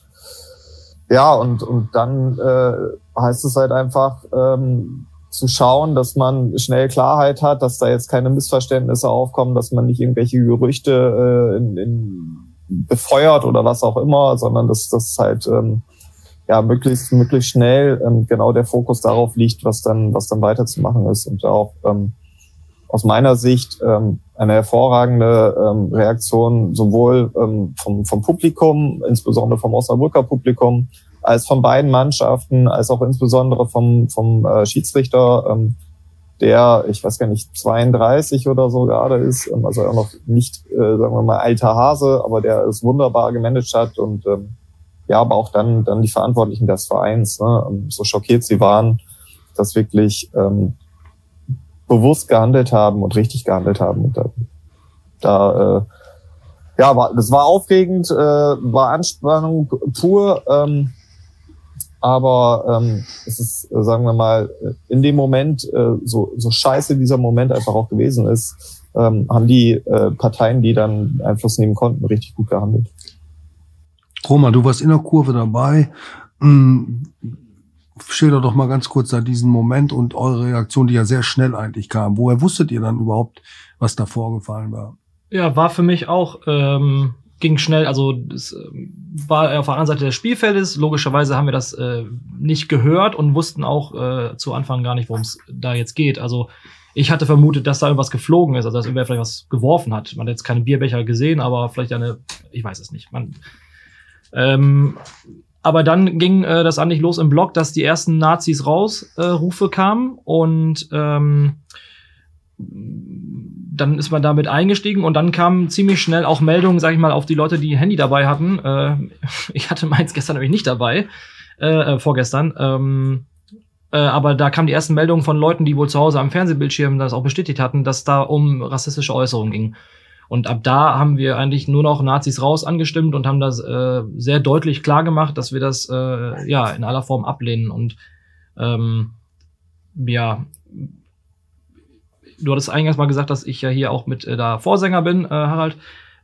ja, und, und dann äh, heißt es halt einfach, ähm, zu schauen, dass man schnell Klarheit hat, dass da jetzt keine Missverständnisse aufkommen, dass man nicht irgendwelche Gerüchte äh, in, in befeuert oder was auch immer, sondern dass das halt ähm, ja möglichst möglichst schnell ähm, genau der Fokus darauf liegt, was dann was dann weiterzumachen ist und auch ähm, aus meiner Sicht ähm, eine hervorragende ähm, Reaktion sowohl ähm, vom, vom Publikum, insbesondere vom Osnabrücker Publikum, als von beiden Mannschaften, als auch insbesondere vom, vom äh, Schiedsrichter, ähm, der, ich weiß gar nicht, 32 oder so gerade ist, ähm, also auch noch nicht, äh, sagen wir mal, alter Hase, aber der es wunderbar gemanagt hat und ähm, ja, aber auch dann, dann die Verantwortlichen des Vereins, ne, ähm, so schockiert sie waren, dass wirklich ähm, bewusst gehandelt haben und richtig gehandelt haben. Und da, da äh, ja, war, das war aufregend, äh, war Anspannung pur. Ähm, aber ähm, es ist, äh, sagen wir mal, in dem Moment, äh, so, so scheiße dieser Moment einfach auch gewesen ist, ähm, haben die äh, Parteien, die dann Einfluss nehmen konnten, richtig gut gehandelt. Roma, du warst in der Kurve dabei. Hm, schilder doch mal ganz kurz da diesen Moment und eure Reaktion, die ja sehr schnell eigentlich kam. Woher wusstet ihr dann überhaupt, was da vorgefallen war? Ja, war für mich auch ähm, ging schnell, also es ähm, war auf der anderen Seite des Spielfeldes. Logischerweise haben wir das äh, nicht gehört und wussten auch äh, zu Anfang gar nicht, worum es da jetzt geht. Also ich hatte vermutet, dass da irgendwas geflogen ist, also dass irgendwer vielleicht was geworfen hat. Man hat jetzt keine Bierbecher gesehen, aber vielleicht eine, ich weiß es nicht. Man, ähm, aber dann ging äh, das eigentlich los im Blog, dass die ersten Nazis raus äh, Rufe kamen und ähm, dann ist man damit eingestiegen und dann kamen ziemlich schnell auch Meldungen, sag ich mal, auf die Leute, die Handy dabei hatten. Äh, ich hatte meins gestern nämlich nicht dabei, äh, äh, vorgestern. Ähm, äh, aber da kamen die ersten Meldungen von Leuten, die wohl zu Hause am Fernsehbildschirm das auch bestätigt hatten, dass da um rassistische Äußerungen ging. Und ab da haben wir eigentlich nur noch Nazis raus angestimmt und haben das äh, sehr deutlich klar gemacht, dass wir das äh, ja in aller Form ablehnen. Und ähm, ja, du hattest eingangs mal gesagt, dass ich ja hier auch mit äh, da Vorsänger bin, äh, Harald.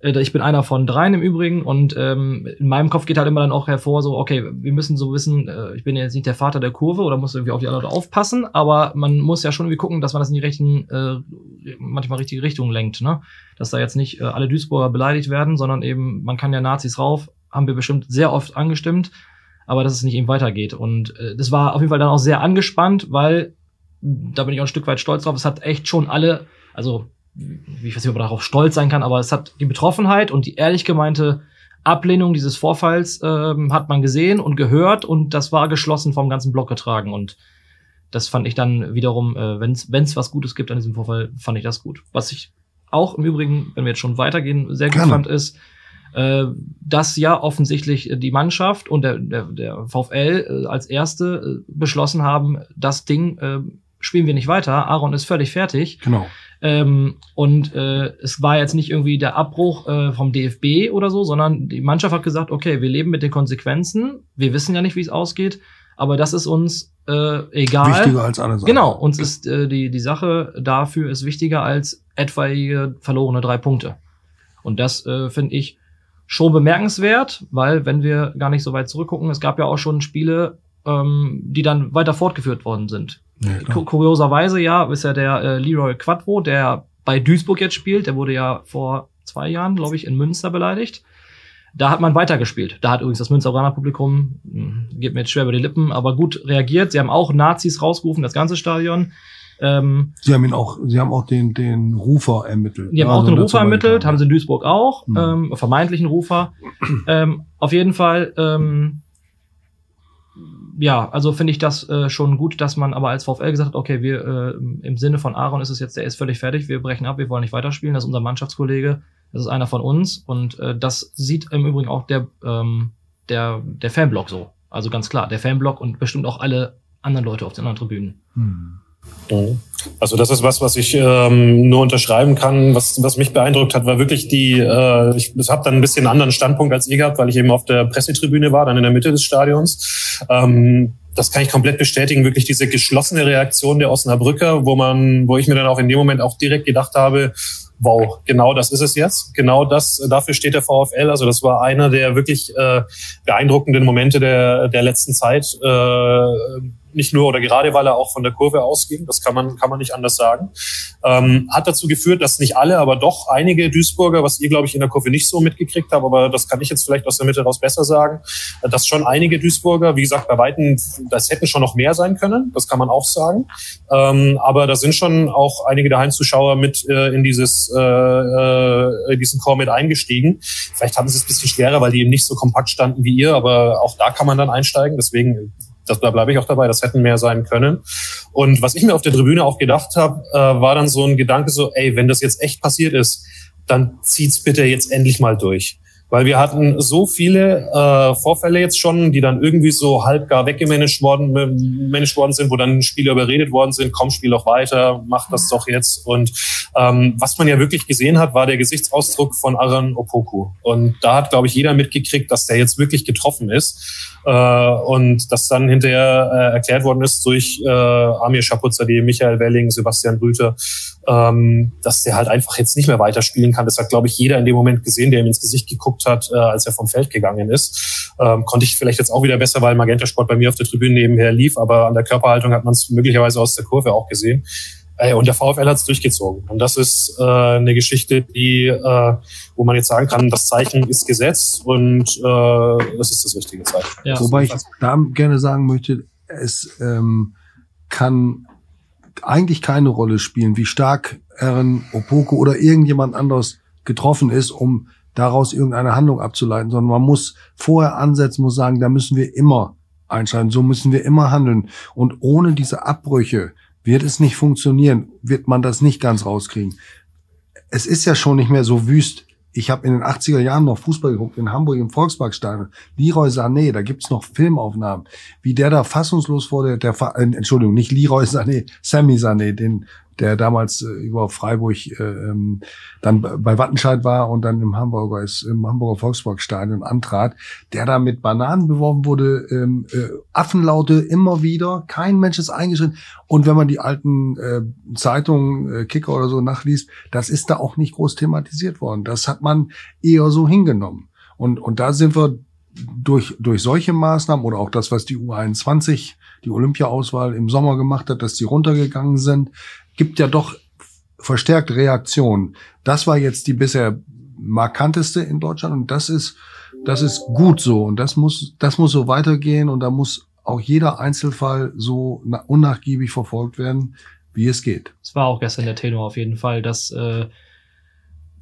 Äh, ich bin einer von dreien im Übrigen und ähm, in meinem Kopf geht halt immer dann auch hervor, so, okay, wir müssen so wissen, äh, ich bin jetzt nicht der Vater der Kurve oder muss irgendwie auf die anderen aufpassen, aber man muss ja schon irgendwie gucken, dass man das in die rechten, äh, manchmal richtige Richtung lenkt, ne? Dass da jetzt nicht äh, alle Duisburger beleidigt werden, sondern eben, man kann ja Nazis rauf, haben wir bestimmt sehr oft angestimmt, aber dass es nicht eben weitergeht. Und äh, das war auf jeden Fall dann auch sehr angespannt, weil da bin ich auch ein Stück weit stolz drauf. Es hat echt schon alle, also ich weiß nicht, ob man darauf stolz sein kann, aber es hat die Betroffenheit und die ehrlich gemeinte Ablehnung dieses Vorfalls ähm, hat man gesehen und gehört und das war geschlossen vom ganzen Block getragen und das fand ich dann wiederum, äh, wenn es was Gutes gibt an diesem Vorfall, fand ich das gut. Was ich auch im Übrigen, wenn wir jetzt schon weitergehen, sehr gut Gerne. fand, ist, äh, dass ja offensichtlich die Mannschaft und der, der, der VfL äh, als erste äh, beschlossen haben, das Ding äh, spielen wir nicht weiter. Aaron ist völlig fertig. Genau. Ähm, und äh, es war jetzt nicht irgendwie der Abbruch äh, vom DFB oder so, sondern die Mannschaft hat gesagt, okay, wir leben mit den Konsequenzen. Wir wissen ja nicht, wie es ausgeht, aber das ist uns äh, egal. Wichtiger als alles. Genau, uns ist äh, die, die Sache dafür ist wichtiger als etwaige verlorene drei Punkte. Und das äh, finde ich schon bemerkenswert, weil wenn wir gar nicht so weit zurückgucken, es gab ja auch schon Spiele, ähm, die dann weiter fortgeführt worden sind. Ja, Kurioserweise ja, ist ja der äh, Leroy Quadro, der bei Duisburg jetzt spielt. Der wurde ja vor zwei Jahren, glaube ich, in Münster beleidigt. Da hat man weitergespielt. Da hat übrigens das Münsteraner Publikum, hm, geht mir jetzt schwer über die Lippen, aber gut reagiert. Sie haben auch Nazis rausgerufen, das ganze Stadion. Ähm, sie haben ihn auch, sie haben auch den, den Rufer ermittelt. Die haben auch also den Rufer ermittelt, haben sie in Duisburg auch, hm. ähm, vermeintlichen Rufer. ähm, auf jeden Fall ähm, ja, also finde ich das äh, schon gut, dass man aber als VfL gesagt hat, okay, wir äh, im Sinne von Aaron ist es jetzt, der ist völlig fertig, wir brechen ab, wir wollen nicht weiterspielen, das ist unser Mannschaftskollege, das ist einer von uns und äh, das sieht im Übrigen auch der ähm, der der Fanblock so, also ganz klar, der Fanblock und bestimmt auch alle anderen Leute auf den anderen Tribünen. Hm. Mhm. Also das ist was, was ich ähm, nur unterschreiben kann. Was, was mich beeindruckt hat, war wirklich die, äh, ich, habe dann ein bisschen einen anderen Standpunkt als ihr gehabt, weil ich eben auf der Pressetribüne war, dann in der Mitte des Stadions. Ähm, das kann ich komplett bestätigen, wirklich diese geschlossene Reaktion der Osnabrücker, wo man, wo ich mir dann auch in dem Moment auch direkt gedacht habe, wow, genau das ist es jetzt. Genau das, dafür steht der VfL. Also das war einer der wirklich äh, beeindruckenden Momente der, der letzten Zeit. Äh, nicht nur oder gerade weil er auch von der Kurve ausging, das kann man, kann man nicht anders sagen, ähm, hat dazu geführt, dass nicht alle, aber doch einige Duisburger, was ihr, glaube ich, in der Kurve nicht so mitgekriegt habt, aber das kann ich jetzt vielleicht aus der Mitte raus besser sagen, dass schon einige Duisburger, wie gesagt, bei Weitem, das hätten schon noch mehr sein können, das kann man auch sagen, ähm, aber da sind schon auch einige der Heimzuschauer mit äh, in dieses, äh, äh, diesen Chor mit eingestiegen. Vielleicht haben sie es ein bisschen schwerer, weil die eben nicht so kompakt standen wie ihr, aber auch da kann man dann einsteigen, deswegen das, da bleibe ich auch dabei, das hätten mehr sein können. Und was ich mir auf der Tribüne auch gedacht habe, äh, war dann so ein Gedanke so, ey, wenn das jetzt echt passiert ist, dann zieht's bitte jetzt endlich mal durch. Weil wir hatten so viele äh, Vorfälle jetzt schon, die dann irgendwie so halb gar weggemanagt worden, managed worden sind, wo dann Spieler überredet worden sind, komm, spiel doch weiter, mach das doch jetzt. Und ähm, was man ja wirklich gesehen hat, war der Gesichtsausdruck von Aran Opoku. Und da hat, glaube ich, jeder mitgekriegt, dass der jetzt wirklich getroffen ist. Äh, und das dann hinterher äh, erklärt worden ist durch äh, Amir Schapuzadeh, Michael Welling, Sebastian Rüther, ähm, dass der halt einfach jetzt nicht mehr weiterspielen kann. Das hat, glaube ich, jeder in dem Moment gesehen, der ihm ins Gesicht geguckt hat, äh, als er vom Feld gegangen ist. Ähm, konnte ich vielleicht jetzt auch wieder besser, weil Magenta Sport bei mir auf der Tribüne nebenher lief, aber an der Körperhaltung hat man es möglicherweise aus der Kurve auch gesehen. Äh, und der VfL hat es durchgezogen. Und das ist äh, eine Geschichte, die, äh, wo man jetzt sagen kann, das Zeichen ist gesetzt und äh, das ist das richtige Zeichen. Ja. Wobei ich da gerne sagen möchte, es ähm, kann eigentlich keine Rolle spielen, wie stark Aaron Opoko oder irgendjemand anderes getroffen ist, um daraus irgendeine Handlung abzuleiten, sondern man muss vorher ansetzen, muss sagen, da müssen wir immer einschalten, so müssen wir immer handeln. Und ohne diese Abbrüche, wird es nicht funktionieren, wird man das nicht ganz rauskriegen. Es ist ja schon nicht mehr so wüst. Ich habe in den 80er Jahren noch Fußball geguckt, in Hamburg im Volksparkstadion. Leroy Sané, da gibt's noch Filmaufnahmen, wie der da fassungslos vor der, der äh, Entschuldigung, nicht Leroy Sané, Sammy Sané, den der damals äh, über Freiburg äh, ähm, dann bei Wattenscheid war und dann im Hamburger ist, im Hamburger Volksparkstadion antrat, der da mit Bananen beworben wurde, ähm, äh, Affenlaute immer wieder, kein Mensch ist eingeschritten. Und wenn man die alten äh, Zeitungen, äh, Kicker oder so nachliest, das ist da auch nicht groß thematisiert worden. Das hat man eher so hingenommen. Und, und da sind wir durch, durch solche Maßnahmen oder auch das, was die U21, die Olympia-Auswahl im Sommer gemacht hat, dass die runtergegangen sind, gibt ja doch verstärkt Reaktionen. Das war jetzt die bisher markanteste in Deutschland und das ist, das ist gut so und das muss, das muss so weitergehen und da muss auch jeder Einzelfall so unnachgiebig verfolgt werden, wie es geht. Es war auch gestern der Tenor auf jeden Fall, dass äh,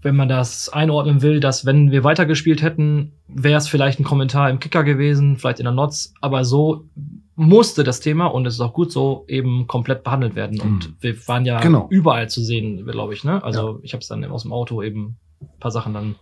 wenn man das einordnen will, dass wenn wir weitergespielt hätten, wäre es vielleicht ein Kommentar im Kicker gewesen, vielleicht in der Notz, aber so musste das Thema, und es ist auch gut so, eben komplett behandelt werden. Und mhm. wir waren ja genau. überall zu sehen, glaube ich. Ne? Also ja. ich habe es dann aus dem Auto eben ein paar Sachen dann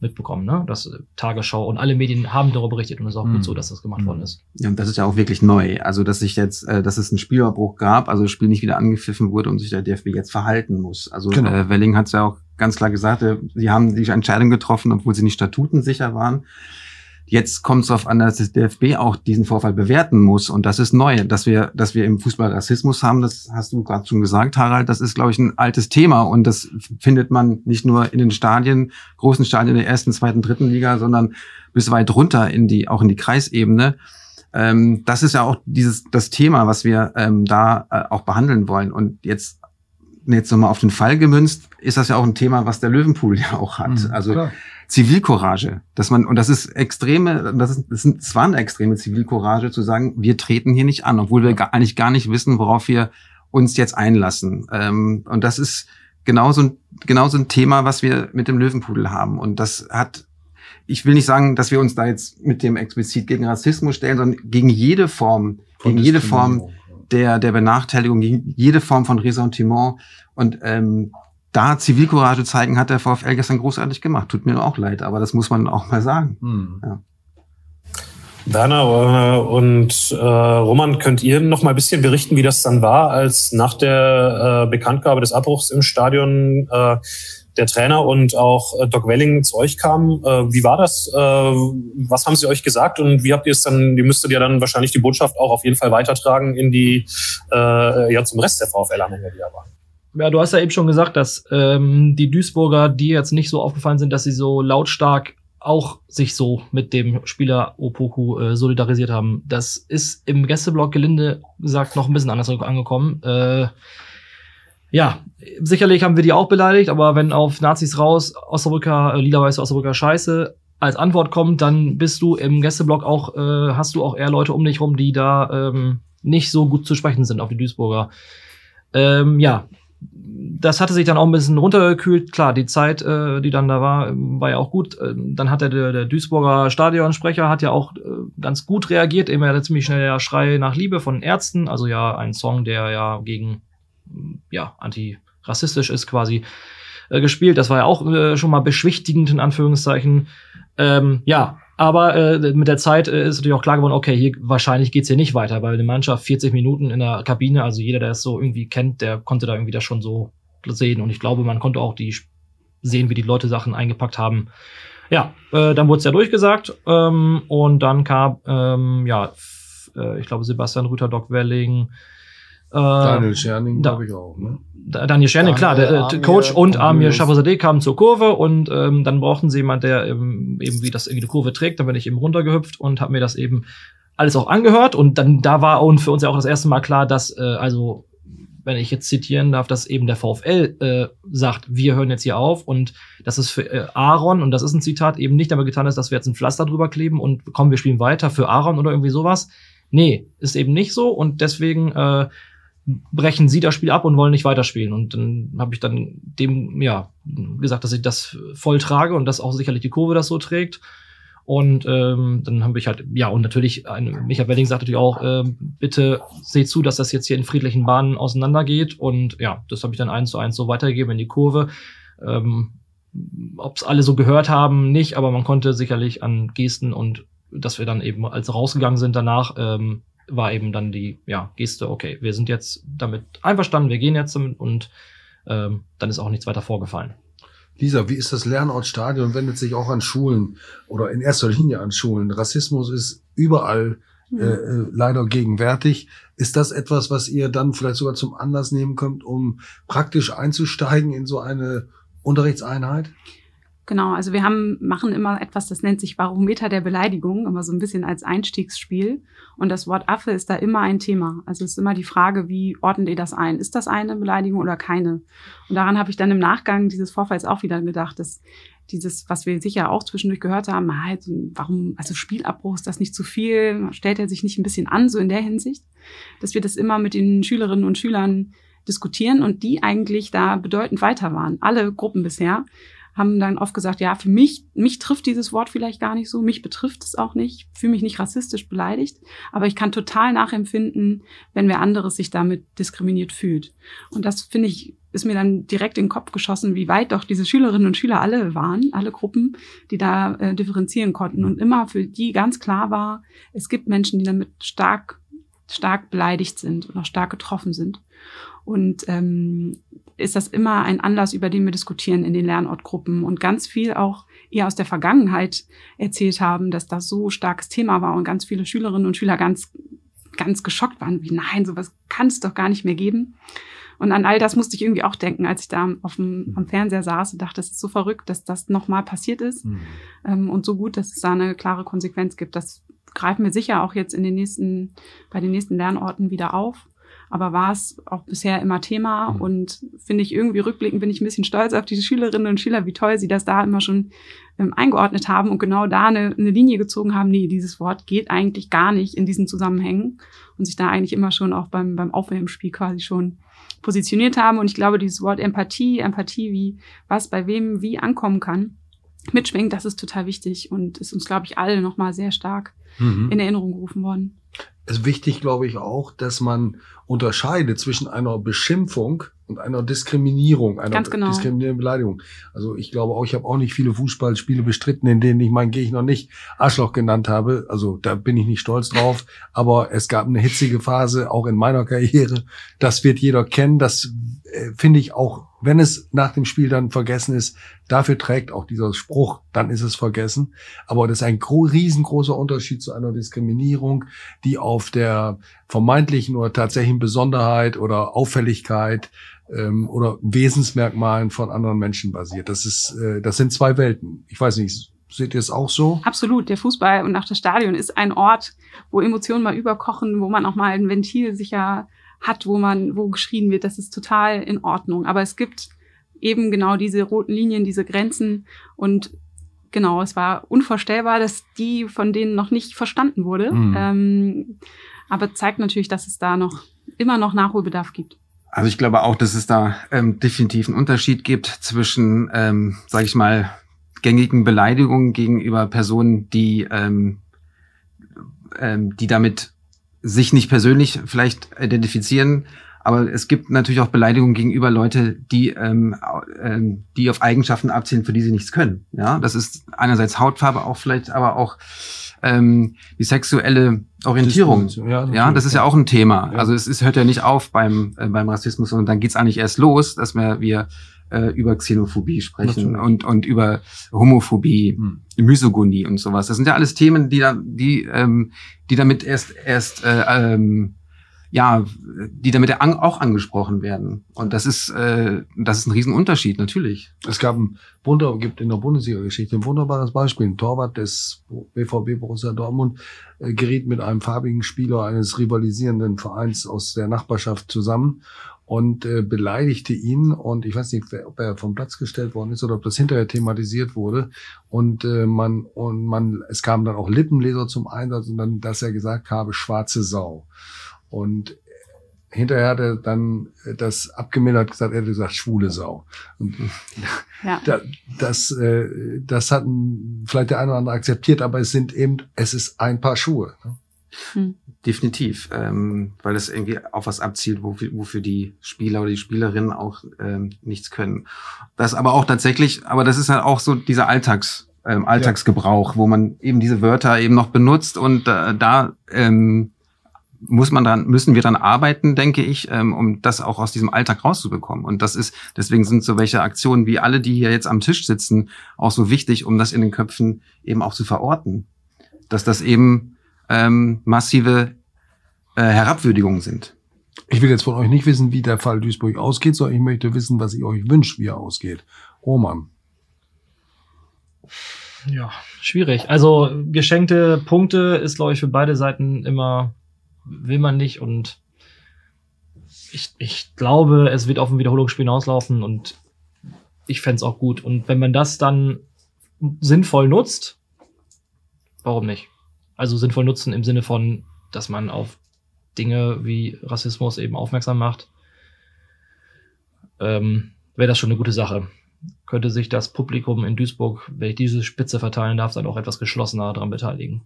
mitbekommen, ne? Das Tagesschau und alle Medien haben darüber berichtet und es ist auch mhm. gut so, dass das gemacht mhm. worden ist. Ja, und das ist ja auch wirklich neu. Also, dass sich jetzt, äh, dass es einen Spielabbruch gab, also das Spiel nicht wieder angepfiffen wurde und sich der DFB jetzt verhalten muss. Also genau. äh, Welling hat es ja auch ganz klar gesagt, äh, sie haben die Entscheidung getroffen, obwohl sie nicht statutensicher waren. Jetzt kommt es darauf an, dass das DFB auch diesen Vorfall bewerten muss. Und das ist neu, dass wir, dass wir im Fußball Rassismus haben. Das hast du gerade schon gesagt, Harald. Das ist, glaube ich, ein altes Thema. Und das findet man nicht nur in den Stadien, großen Stadien der ersten, zweiten, dritten Liga, sondern bis weit runter in die, auch in die Kreisebene. Ähm, das ist ja auch dieses, das Thema, was wir ähm, da äh, auch behandeln wollen. Und jetzt jetzt nochmal auf den Fall gemünzt, ist das ja auch ein Thema, was der Löwenpool ja auch hat. Mhm, also klar. Zivilcourage, dass man und das ist extreme, das ist, das, ist, das war eine extreme Zivilcourage zu sagen, wir treten hier nicht an, obwohl wir gar, eigentlich gar nicht wissen, worauf wir uns jetzt einlassen. Ähm, und das ist genauso ein, genauso ein Thema, was wir mit dem Löwenpudel haben. Und das hat, ich will nicht sagen, dass wir uns da jetzt mit dem explizit gegen Rassismus stellen, sondern gegen jede Form, gegen jede Form der, der Benachteiligung, gegen jede Form von Ressentiment. Und ähm, da Zivilcourage zeigen, hat der VfL gestern großartig gemacht. Tut mir auch leid, aber das muss man auch mal sagen. Hm. Ja. Werner äh, und äh, Roman, könnt ihr noch mal ein bisschen berichten, wie das dann war, als nach der äh, Bekanntgabe des Abbruchs im Stadion äh, der Trainer und auch äh, Doc Welling zu euch kam? Äh, wie war das? Äh, was haben sie euch gesagt und wie habt ihr es dann, ihr müsstet ja dann wahrscheinlich die Botschaft auch auf jeden Fall weitertragen in die, äh, ja, zum Rest der VfL-Anhänger, die da waren? Ja, du hast ja eben schon gesagt, dass ähm, die Duisburger, die jetzt nicht so aufgefallen sind, dass sie so lautstark auch sich so mit dem Spieler Opoku äh, solidarisiert haben. Das ist im Gästeblock gelinde gesagt noch ein bisschen anders angekommen. Äh, ja, sicherlich haben wir die auch beleidigt, aber wenn auf Nazis raus, Osnabrücker, äh, lila-weiße Osnabrücker Scheiße als Antwort kommt, dann bist du im Gästeblock auch, äh, hast du auch eher Leute um dich rum, die da ähm, nicht so gut zu sprechen sind auf die Duisburger. Ähm, ja, das hatte sich dann auch ein bisschen runtergekühlt. Klar, die Zeit, äh, die dann da war, war ja auch gut. Äh, dann hat der, der Duisburger Stadionsprecher hat ja auch äh, ganz gut reagiert. Immer ja ziemlich schnell der Schrei nach Liebe von Ärzten. Also ja, ein Song, der ja gegen, ja, antirassistisch ist quasi äh, gespielt. Das war ja auch äh, schon mal beschwichtigend, in Anführungszeichen. Ähm, ja, aber äh, mit der Zeit äh, ist natürlich auch klar geworden, okay, hier wahrscheinlich geht's hier nicht weiter, weil eine Mannschaft 40 Minuten in der Kabine, also jeder, der es so irgendwie kennt, der konnte da irgendwie das schon so sehen. Und ich glaube, man konnte auch die sehen, wie die Leute Sachen eingepackt haben. Ja, äh, dann wurde es ja durchgesagt ähm, und dann kam, ähm, ja, äh, ich glaube, Sebastian Rüther, Doc Welling, Daniel Scherning, glaube ich auch. Ne? Daniel Scherning, klar, der äh, Coach und Amir Shafazadeh kamen zur Kurve und ähm, dann brauchten sie jemand, der eben, eben wie das irgendwie die Kurve trägt. Dann bin ich eben runtergehüpft und habe mir das eben alles auch angehört und dann da war und für uns ja auch das erste Mal klar, dass äh, also wenn ich jetzt zitieren darf, dass eben der VfL äh, sagt, wir hören jetzt hier auf und dass es für äh, Aaron, und das ist ein Zitat, eben nicht damit getan ist, dass wir jetzt ein Pflaster drüber kleben und kommen, wir spielen weiter für Aaron oder irgendwie sowas. Nee, ist eben nicht so und deswegen äh, brechen sie das Spiel ab und wollen nicht weiterspielen. Und dann habe ich dann dem ja gesagt, dass ich das voll trage und dass auch sicherlich die Kurve das so trägt. Und ähm, dann habe ich halt, ja, und natürlich, ein, Michael Welling sagt natürlich auch, äh, bitte seht zu, dass das jetzt hier in friedlichen Bahnen auseinandergeht. Und ja, das habe ich dann eins zu eins so weitergegeben in die Kurve. Ähm, Ob es alle so gehört haben, nicht, aber man konnte sicherlich an Gesten und dass wir dann eben, als rausgegangen sind danach, ähm, war eben dann die ja, Geste, okay, wir sind jetzt damit einverstanden, wir gehen jetzt damit und ähm, dann ist auch nichts weiter vorgefallen. Lisa, wie ist das Lernortstadion? Wendet sich auch an Schulen oder in erster Linie an Schulen. Rassismus ist überall äh, äh, leider gegenwärtig. Ist das etwas, was ihr dann vielleicht sogar zum Anlass nehmen könnt, um praktisch einzusteigen in so eine Unterrichtseinheit? Genau, also wir haben, machen immer etwas, das nennt sich Barometer der Beleidigung, immer so ein bisschen als Einstiegsspiel. Und das Wort Affe ist da immer ein Thema. Also es ist immer die Frage, wie ordnet ihr das ein? Ist das eine Beleidigung oder keine? Und daran habe ich dann im Nachgang dieses Vorfalls auch wieder gedacht, dass dieses, was wir sicher auch zwischendurch gehört haben, halt, warum, also Spielabbruch, ist das nicht zu viel? Stellt er sich nicht ein bisschen an, so in der Hinsicht? Dass wir das immer mit den Schülerinnen und Schülern diskutieren und die eigentlich da bedeutend weiter waren. Alle Gruppen bisher haben dann oft gesagt, ja, für mich, mich trifft dieses Wort vielleicht gar nicht so, mich betrifft es auch nicht, fühle mich nicht rassistisch beleidigt, aber ich kann total nachempfinden, wenn wer anderes sich damit diskriminiert fühlt. Und das finde ich, ist mir dann direkt in den Kopf geschossen, wie weit doch diese Schülerinnen und Schüler alle waren, alle Gruppen, die da äh, differenzieren konnten und immer für die ganz klar war, es gibt Menschen, die damit stark stark beleidigt sind und auch stark getroffen sind. Und ähm, ist das immer ein Anlass, über den wir diskutieren in den Lernortgruppen und ganz viel auch eher aus der Vergangenheit erzählt haben, dass das so starkes Thema war und ganz viele Schülerinnen und Schüler ganz, ganz geschockt waren, wie nein, sowas kann es doch gar nicht mehr geben. Und an all das musste ich irgendwie auch denken, als ich da auf dem, am Fernseher saß und dachte, es ist so verrückt, dass das nochmal passiert ist. Mhm. Ähm, und so gut, dass es da eine klare Konsequenz gibt. Das greifen wir sicher auch jetzt in den nächsten, bei den nächsten Lernorten wieder auf aber war es auch bisher immer Thema mhm. und finde ich irgendwie rückblickend bin ich ein bisschen stolz auf diese Schülerinnen und Schüler, wie toll sie das da immer schon ähm, eingeordnet haben und genau da eine, eine Linie gezogen haben, nee, dieses Wort geht eigentlich gar nicht in diesen Zusammenhängen und sich da eigentlich immer schon auch beim, beim Aufwärmspiel quasi schon positioniert haben und ich glaube, dieses Wort Empathie, Empathie, wie was bei wem wie ankommen kann, mitschwingt, das ist total wichtig und ist uns, glaube ich, alle nochmal sehr stark mhm. in Erinnerung gerufen worden. Es ist wichtig, glaube ich, auch, dass man unterscheidet zwischen einer Beschimpfung und einer Diskriminierung, einer genau. diskriminierenden Beleidigung. Also ich glaube auch, ich habe auch nicht viele Fußballspiele bestritten, in denen ich meinen Gegner nicht Arschloch genannt habe. Also da bin ich nicht stolz drauf. Aber es gab eine hitzige Phase, auch in meiner Karriere. Das wird jeder kennen. Das äh, finde ich auch, wenn es nach dem Spiel dann vergessen ist, dafür trägt auch dieser Spruch, dann ist es vergessen. Aber das ist ein riesengroßer Unterschied zu einer Diskriminierung, die auf der vermeintlichen oder tatsächlichen Besonderheit oder Auffälligkeit ähm, oder Wesensmerkmalen von anderen Menschen basiert. Das ist, äh, das sind zwei Welten. Ich weiß nicht, Seht ihr es auch so? Absolut. Der Fußball und auch das Stadion ist ein Ort, wo Emotionen mal überkochen, wo man auch mal ein Ventil sicher hat, wo man, wo geschrien wird. Das ist total in Ordnung. Aber es gibt eben genau diese roten Linien, diese Grenzen und genau, es war unvorstellbar, dass die von denen noch nicht verstanden wurde. Mhm. Ähm, aber zeigt natürlich, dass es da noch immer noch Nachholbedarf gibt. Also ich glaube auch, dass es da ähm, definitiv einen Unterschied gibt zwischen, ähm, sage ich mal, gängigen Beleidigungen gegenüber Personen, die ähm, ähm, die damit sich nicht persönlich vielleicht identifizieren, aber es gibt natürlich auch Beleidigungen gegenüber Leute, die, ähm, ähm, die auf Eigenschaften abzielen, für die sie nichts können. Ja, das ist einerseits Hautfarbe, auch vielleicht, aber auch ähm, die sexuelle Orientierung. Ja, ja, das ist ja auch ein Thema. Ja. Also es, es hört ja nicht auf beim äh, beim Rassismus, sondern dann geht's eigentlich erst los, dass wir wir äh, über Xenophobie sprechen und und über Homophobie, hm. Misogonie und sowas. Das sind ja alles Themen, die da die ähm, die damit erst erst äh, ähm, ja, die damit auch angesprochen werden. Und das ist, äh, das ist ein Riesenunterschied, natürlich. Es gab ein Wunder, gibt in der Bundesliga-Geschichte ein wunderbares Beispiel. Ein Torwart des BVB Borussia Dortmund äh, geriet mit einem farbigen Spieler eines rivalisierenden Vereins aus der Nachbarschaft zusammen und äh, beleidigte ihn und ich weiß nicht, ob er vom Platz gestellt worden ist oder ob das hinterher thematisiert wurde und äh, man und man es kamen dann auch Lippenleser zum Einsatz und dann, dass er gesagt habe, schwarze Sau. Und hinterher hat er dann das abgemildert gesagt, er hat gesagt, schwule Sau. Und ja. das, äh, das hat vielleicht der eine oder andere akzeptiert, aber es sind eben, es ist ein Paar Schuhe. Ne? Hm. Definitiv, ähm, weil es irgendwie auf was abzielt, wofür, wofür die Spieler oder die Spielerinnen auch ähm, nichts können. Das aber auch tatsächlich, aber das ist halt auch so dieser Alltags, ähm, Alltagsgebrauch, ja. wo man eben diese Wörter eben noch benutzt und äh, da ähm, muss man dann, müssen wir dann arbeiten, denke ich, ähm, um das auch aus diesem Alltag rauszubekommen. Und das ist, deswegen sind so welche Aktionen wie alle, die hier jetzt am Tisch sitzen, auch so wichtig, um das in den Köpfen eben auch zu verorten. Dass das eben ähm, massive äh, Herabwürdigungen sind. Ich will jetzt von euch nicht wissen, wie der Fall Duisburg ausgeht, sondern ich möchte wissen, was ihr euch wünscht, wie er ausgeht. Roman. Ja, schwierig. Also geschenkte Punkte ist, glaube ich, für beide Seiten immer will man nicht und ich, ich glaube, es wird auf ein Wiederholungsspiel hinauslaufen und ich fände es auch gut. Und wenn man das dann sinnvoll nutzt, warum nicht? Also sinnvoll nutzen im Sinne von, dass man auf Dinge wie Rassismus eben aufmerksam macht, ähm, wäre das schon eine gute Sache. Könnte sich das Publikum in Duisburg, wenn ich diese Spitze verteilen darf, dann auch etwas geschlossener daran beteiligen.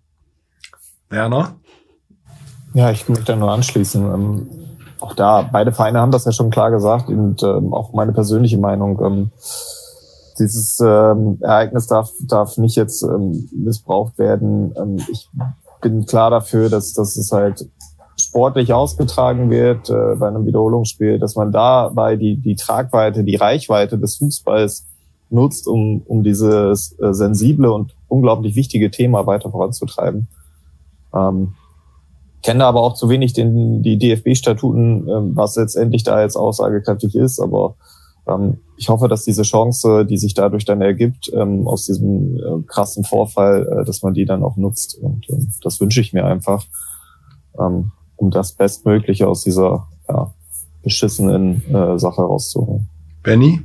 Werner? Ja, ich möchte da nur anschließen. Ähm, auch da, beide Vereine haben das ja schon klar gesagt und ähm, auch meine persönliche Meinung. Ähm, dieses ähm, Ereignis darf, darf nicht jetzt ähm, missbraucht werden. Ähm, ich bin klar dafür, dass, dass es halt sportlich ausgetragen wird äh, bei einem Wiederholungsspiel, dass man dabei die, die Tragweite, die Reichweite des Fußballs nutzt, um, um dieses äh, sensible und unglaublich wichtige Thema weiter voranzutreiben. Ähm, kenne aber auch zu wenig den, die DFB-Statuten, ähm, was letztendlich da jetzt aussagekräftig ist. Aber ich hoffe, dass diese Chance, die sich dadurch dann ergibt, ähm, aus diesem äh, krassen Vorfall, äh, dass man die dann auch nutzt. Und äh, das wünsche ich mir einfach, ähm, um das Bestmögliche aus dieser ja, beschissenen äh, Sache rauszuholen. Benny?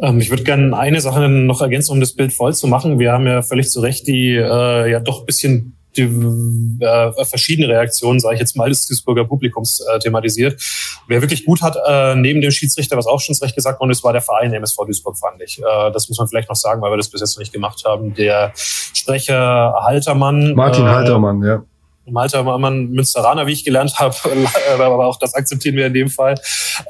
Ähm, ich würde gerne eine Sache noch ergänzen, um das Bild voll zu machen. Wir haben ja völlig zu Recht die äh, ja doch bisschen die, äh, verschiedene Reaktionen, sage ich jetzt mal, des Duisburger Publikums äh, thematisiert. Wer wirklich gut hat, äh, neben dem Schiedsrichter, was auch schon recht gesagt worden ist, war der Verein MSV Duisburg, fand ich. Äh, das muss man vielleicht noch sagen, weil wir das bis jetzt noch nicht gemacht haben. Der Sprecher Haltermann. Martin äh, Haltermann, ja. Malta Mann Münsteraner, wie ich gelernt habe, aber auch das akzeptieren wir in dem Fall,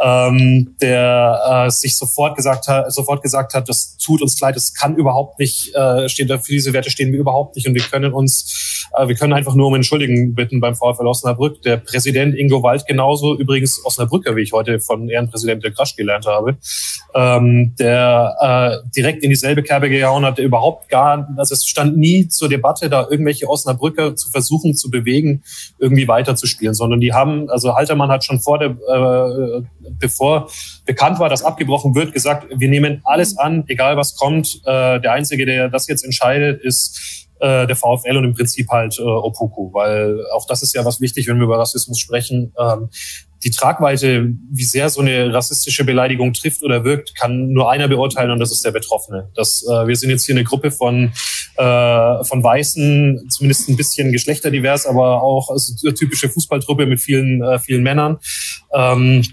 ähm, der äh, sich sofort gesagt hat, sofort gesagt hat, das tut uns leid, es kann überhaupt nicht, äh, stehen für diese Werte stehen wir überhaupt nicht und wir können uns wir können einfach nur um Entschuldigen bitten beim VfL Osnabrück. Der Präsident Ingo Wald genauso, übrigens Osnabrücker, wie ich heute von Ehrenpräsident der Krasch gelernt habe, ähm, der äh, direkt in dieselbe Kerbe gehauen hat, überhaupt gar, also es stand nie zur Debatte, da irgendwelche Osnabrücker zu versuchen zu bewegen, irgendwie weiterzuspielen, sondern die haben, also Haltermann hat schon vor der, äh, bevor bekannt war, dass abgebrochen wird, gesagt, wir nehmen alles an, egal was kommt. Äh, der Einzige, der das jetzt entscheidet, ist äh, der VfL und im Prinzip halt äh, Opoku, weil auch das ist ja was wichtig, wenn wir über Rassismus sprechen. Ähm, die Tragweite, wie sehr so eine rassistische Beleidigung trifft oder wirkt, kann nur einer beurteilen und das ist der Betroffene. Das, äh, wir sind jetzt hier eine Gruppe von, äh, von Weißen, zumindest ein bisschen geschlechterdivers, aber auch also, typische Fußballtruppe mit vielen, äh, vielen Männern. Ähm,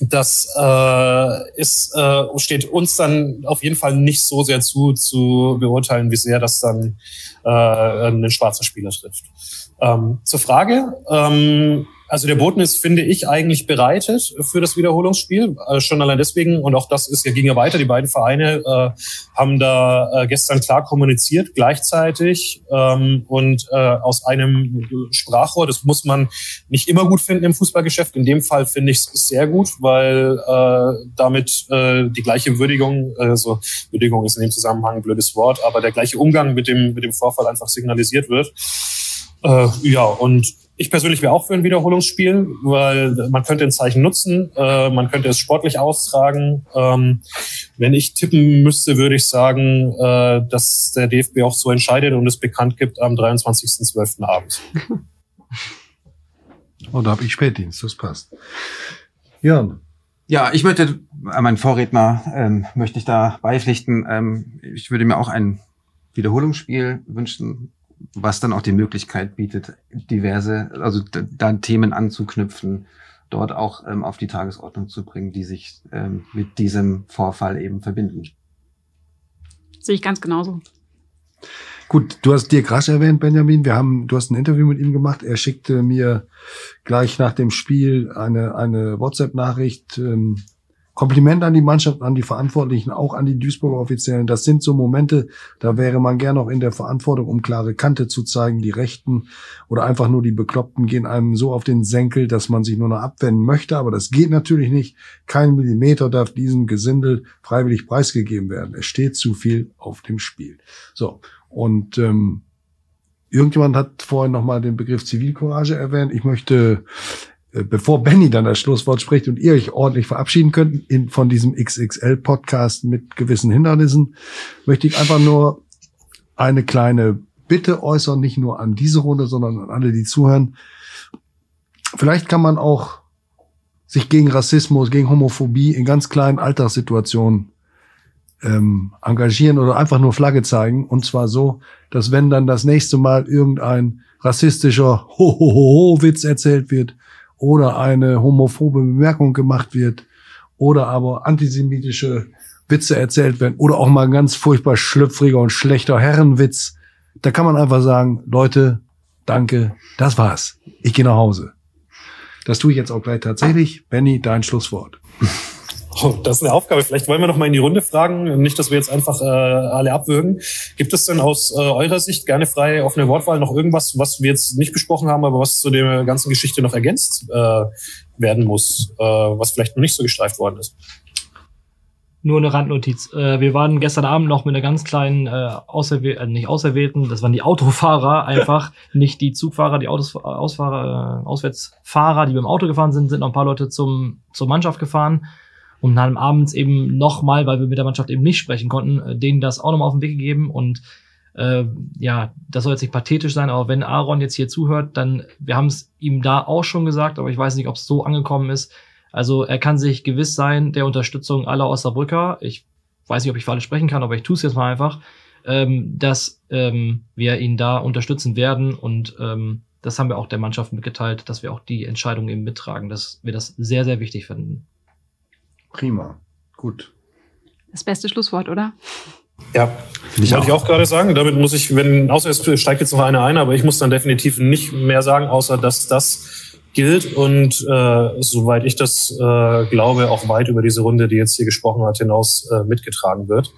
das äh, ist, äh, steht uns dann auf jeden Fall nicht so sehr zu, zu beurteilen, wie sehr das dann äh, einen schwarzen Spieler trifft. Ähm, zur Frage, ähm, also der Boden ist, finde ich, eigentlich bereitet für das Wiederholungsspiel. Äh, schon allein deswegen, und auch das ist ging ja weiter, die beiden Vereine äh, haben da äh, gestern klar kommuniziert, gleichzeitig ähm, und äh, aus einem Sprachrohr. Das muss man nicht immer gut finden im Fußballgeschäft. In dem Fall finde ich es sehr gut, weil äh, damit äh, die gleiche Würdigung, also Würdigung ist in dem Zusammenhang ein blödes Wort, aber der gleiche Umgang mit dem, mit dem Vorfall einfach signalisiert wird. Äh, ja, und ich persönlich wäre auch für ein Wiederholungsspiel, weil man könnte ein Zeichen nutzen, äh, man könnte es sportlich austragen. Ähm, wenn ich tippen müsste, würde ich sagen, äh, dass der DFB auch so entscheidet und es bekannt gibt am 23.12. abends. Oh, da habe ich Spätdienst, das passt. Jörn. Ja, ich möchte, äh, mein Vorredner, ähm, möchte ich da beipflichten. Ähm, ich würde mir auch ein Wiederholungsspiel wünschen, was dann auch die Möglichkeit bietet, diverse, also da Themen anzuknüpfen, dort auch ähm, auf die Tagesordnung zu bringen, die sich ähm, mit diesem Vorfall eben verbinden. Sehe ich ganz genauso. Gut, du hast Dirk Rasch erwähnt, Benjamin. Wir haben, du hast ein Interview mit ihm gemacht. Er schickte mir gleich nach dem Spiel eine, eine WhatsApp-Nachricht. Ähm, Kompliment an die Mannschaft, an die Verantwortlichen, auch an die Duisburger Offiziellen. Das sind so Momente, da wäre man gern noch in der Verantwortung, um klare Kante zu zeigen. Die Rechten oder einfach nur die Bekloppten gehen einem so auf den Senkel, dass man sich nur noch abwenden möchte. Aber das geht natürlich nicht. Kein Millimeter darf diesem Gesindel freiwillig preisgegeben werden. Es steht zu viel auf dem Spiel. So. Und ähm, irgendjemand hat vorhin nochmal den Begriff Zivilcourage erwähnt. Ich möchte bevor Benny dann das Schlusswort spricht und ihr euch ordentlich verabschieden könnt in, von diesem XXL-Podcast mit gewissen Hindernissen, möchte ich einfach nur eine kleine Bitte äußern, nicht nur an diese Runde, sondern an alle, die zuhören. Vielleicht kann man auch sich gegen Rassismus, gegen Homophobie in ganz kleinen Alltagssituationen ähm, engagieren oder einfach nur Flagge zeigen. Und zwar so, dass wenn dann das nächste Mal irgendein rassistischer Ho-Ho-Ho-Witz erzählt wird, oder eine homophobe Bemerkung gemacht wird oder aber antisemitische Witze erzählt werden oder auch mal ein ganz furchtbar schlüpfriger und schlechter Herrenwitz, da kann man einfach sagen, Leute, danke, das war's. Ich gehe nach Hause. Das tue ich jetzt auch gleich tatsächlich. Benny, dein Schlusswort. Oh, das ist eine Aufgabe. Vielleicht wollen wir noch mal in die Runde fragen, nicht, dass wir jetzt einfach äh, alle abwürgen. Gibt es denn aus äh, eurer Sicht gerne frei offene Wortwahl noch irgendwas, was wir jetzt nicht besprochen haben, aber was zu der ganzen Geschichte noch ergänzt äh, werden muss, äh, was vielleicht noch nicht so gestreift worden ist? Nur eine Randnotiz. Äh, wir waren gestern Abend noch mit einer ganz kleinen äh, auserwähl äh, nicht Auserwählten, das waren die Autofahrer einfach, nicht die Zugfahrer, die Autos, Ausfahrer, äh, Auswärtsfahrer, die beim Auto gefahren sind, sind noch ein paar Leute zum, zur Mannschaft gefahren und dann abends eben nochmal, weil wir mit der Mannschaft eben nicht sprechen konnten, äh, denen das auch nochmal auf den Weg gegeben und äh, ja, das soll jetzt nicht pathetisch sein, aber wenn Aaron jetzt hier zuhört, dann, wir haben es ihm da auch schon gesagt, aber ich weiß nicht, ob es so angekommen ist. Also er kann sich gewiss sein der Unterstützung aller Osnabrücker. Ich weiß nicht, ob ich für alle sprechen kann, aber ich tue es jetzt mal einfach, ähm, dass ähm, wir ihn da unterstützen werden und ähm, das haben wir auch der Mannschaft mitgeteilt, dass wir auch die Entscheidung eben mittragen, dass wir das sehr, sehr wichtig finden. Prima. Gut. Das beste Schlusswort, oder? Ja, ich wollte ich auch gerade sagen. Damit muss ich, wenn, außer es steigt jetzt noch einer ein, aber ich muss dann definitiv nicht mehr sagen, außer dass das gilt und äh, soweit ich das äh, glaube, auch weit über diese Runde, die jetzt hier gesprochen hat, hinaus äh, mitgetragen wird.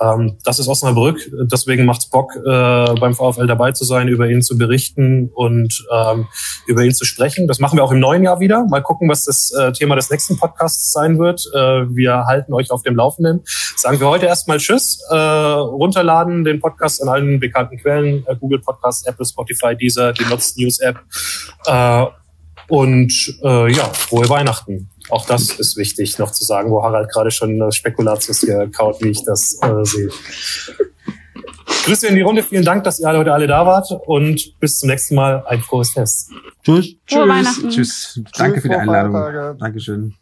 Ähm, das ist Osnabrück, deswegen macht's Bock, äh, beim VfL dabei zu sein, über ihn zu berichten und ähm, über ihn zu sprechen. Das machen wir auch im neuen Jahr wieder. Mal gucken, was das äh, Thema des nächsten Podcasts sein wird. Äh, wir halten euch auf dem Laufenden. Sagen wir heute erstmal Tschüss. Äh, runterladen den Podcast an allen bekannten Quellen, äh, Google Podcast, Apple, Spotify, Deezer, die Nutz News App. Äh, und ja, frohe Weihnachten. Auch das ist wichtig noch zu sagen, wo Harald gerade schon äh, Spekulatius gekaut, wie ich das äh, sehe. Grüße in die Runde. Vielen Dank, dass ihr alle heute alle da wart und bis zum nächsten Mal. Ein frohes Fest. Tschüss. Weihnachten. Tschüss. Danke für die Einladung. Dankeschön.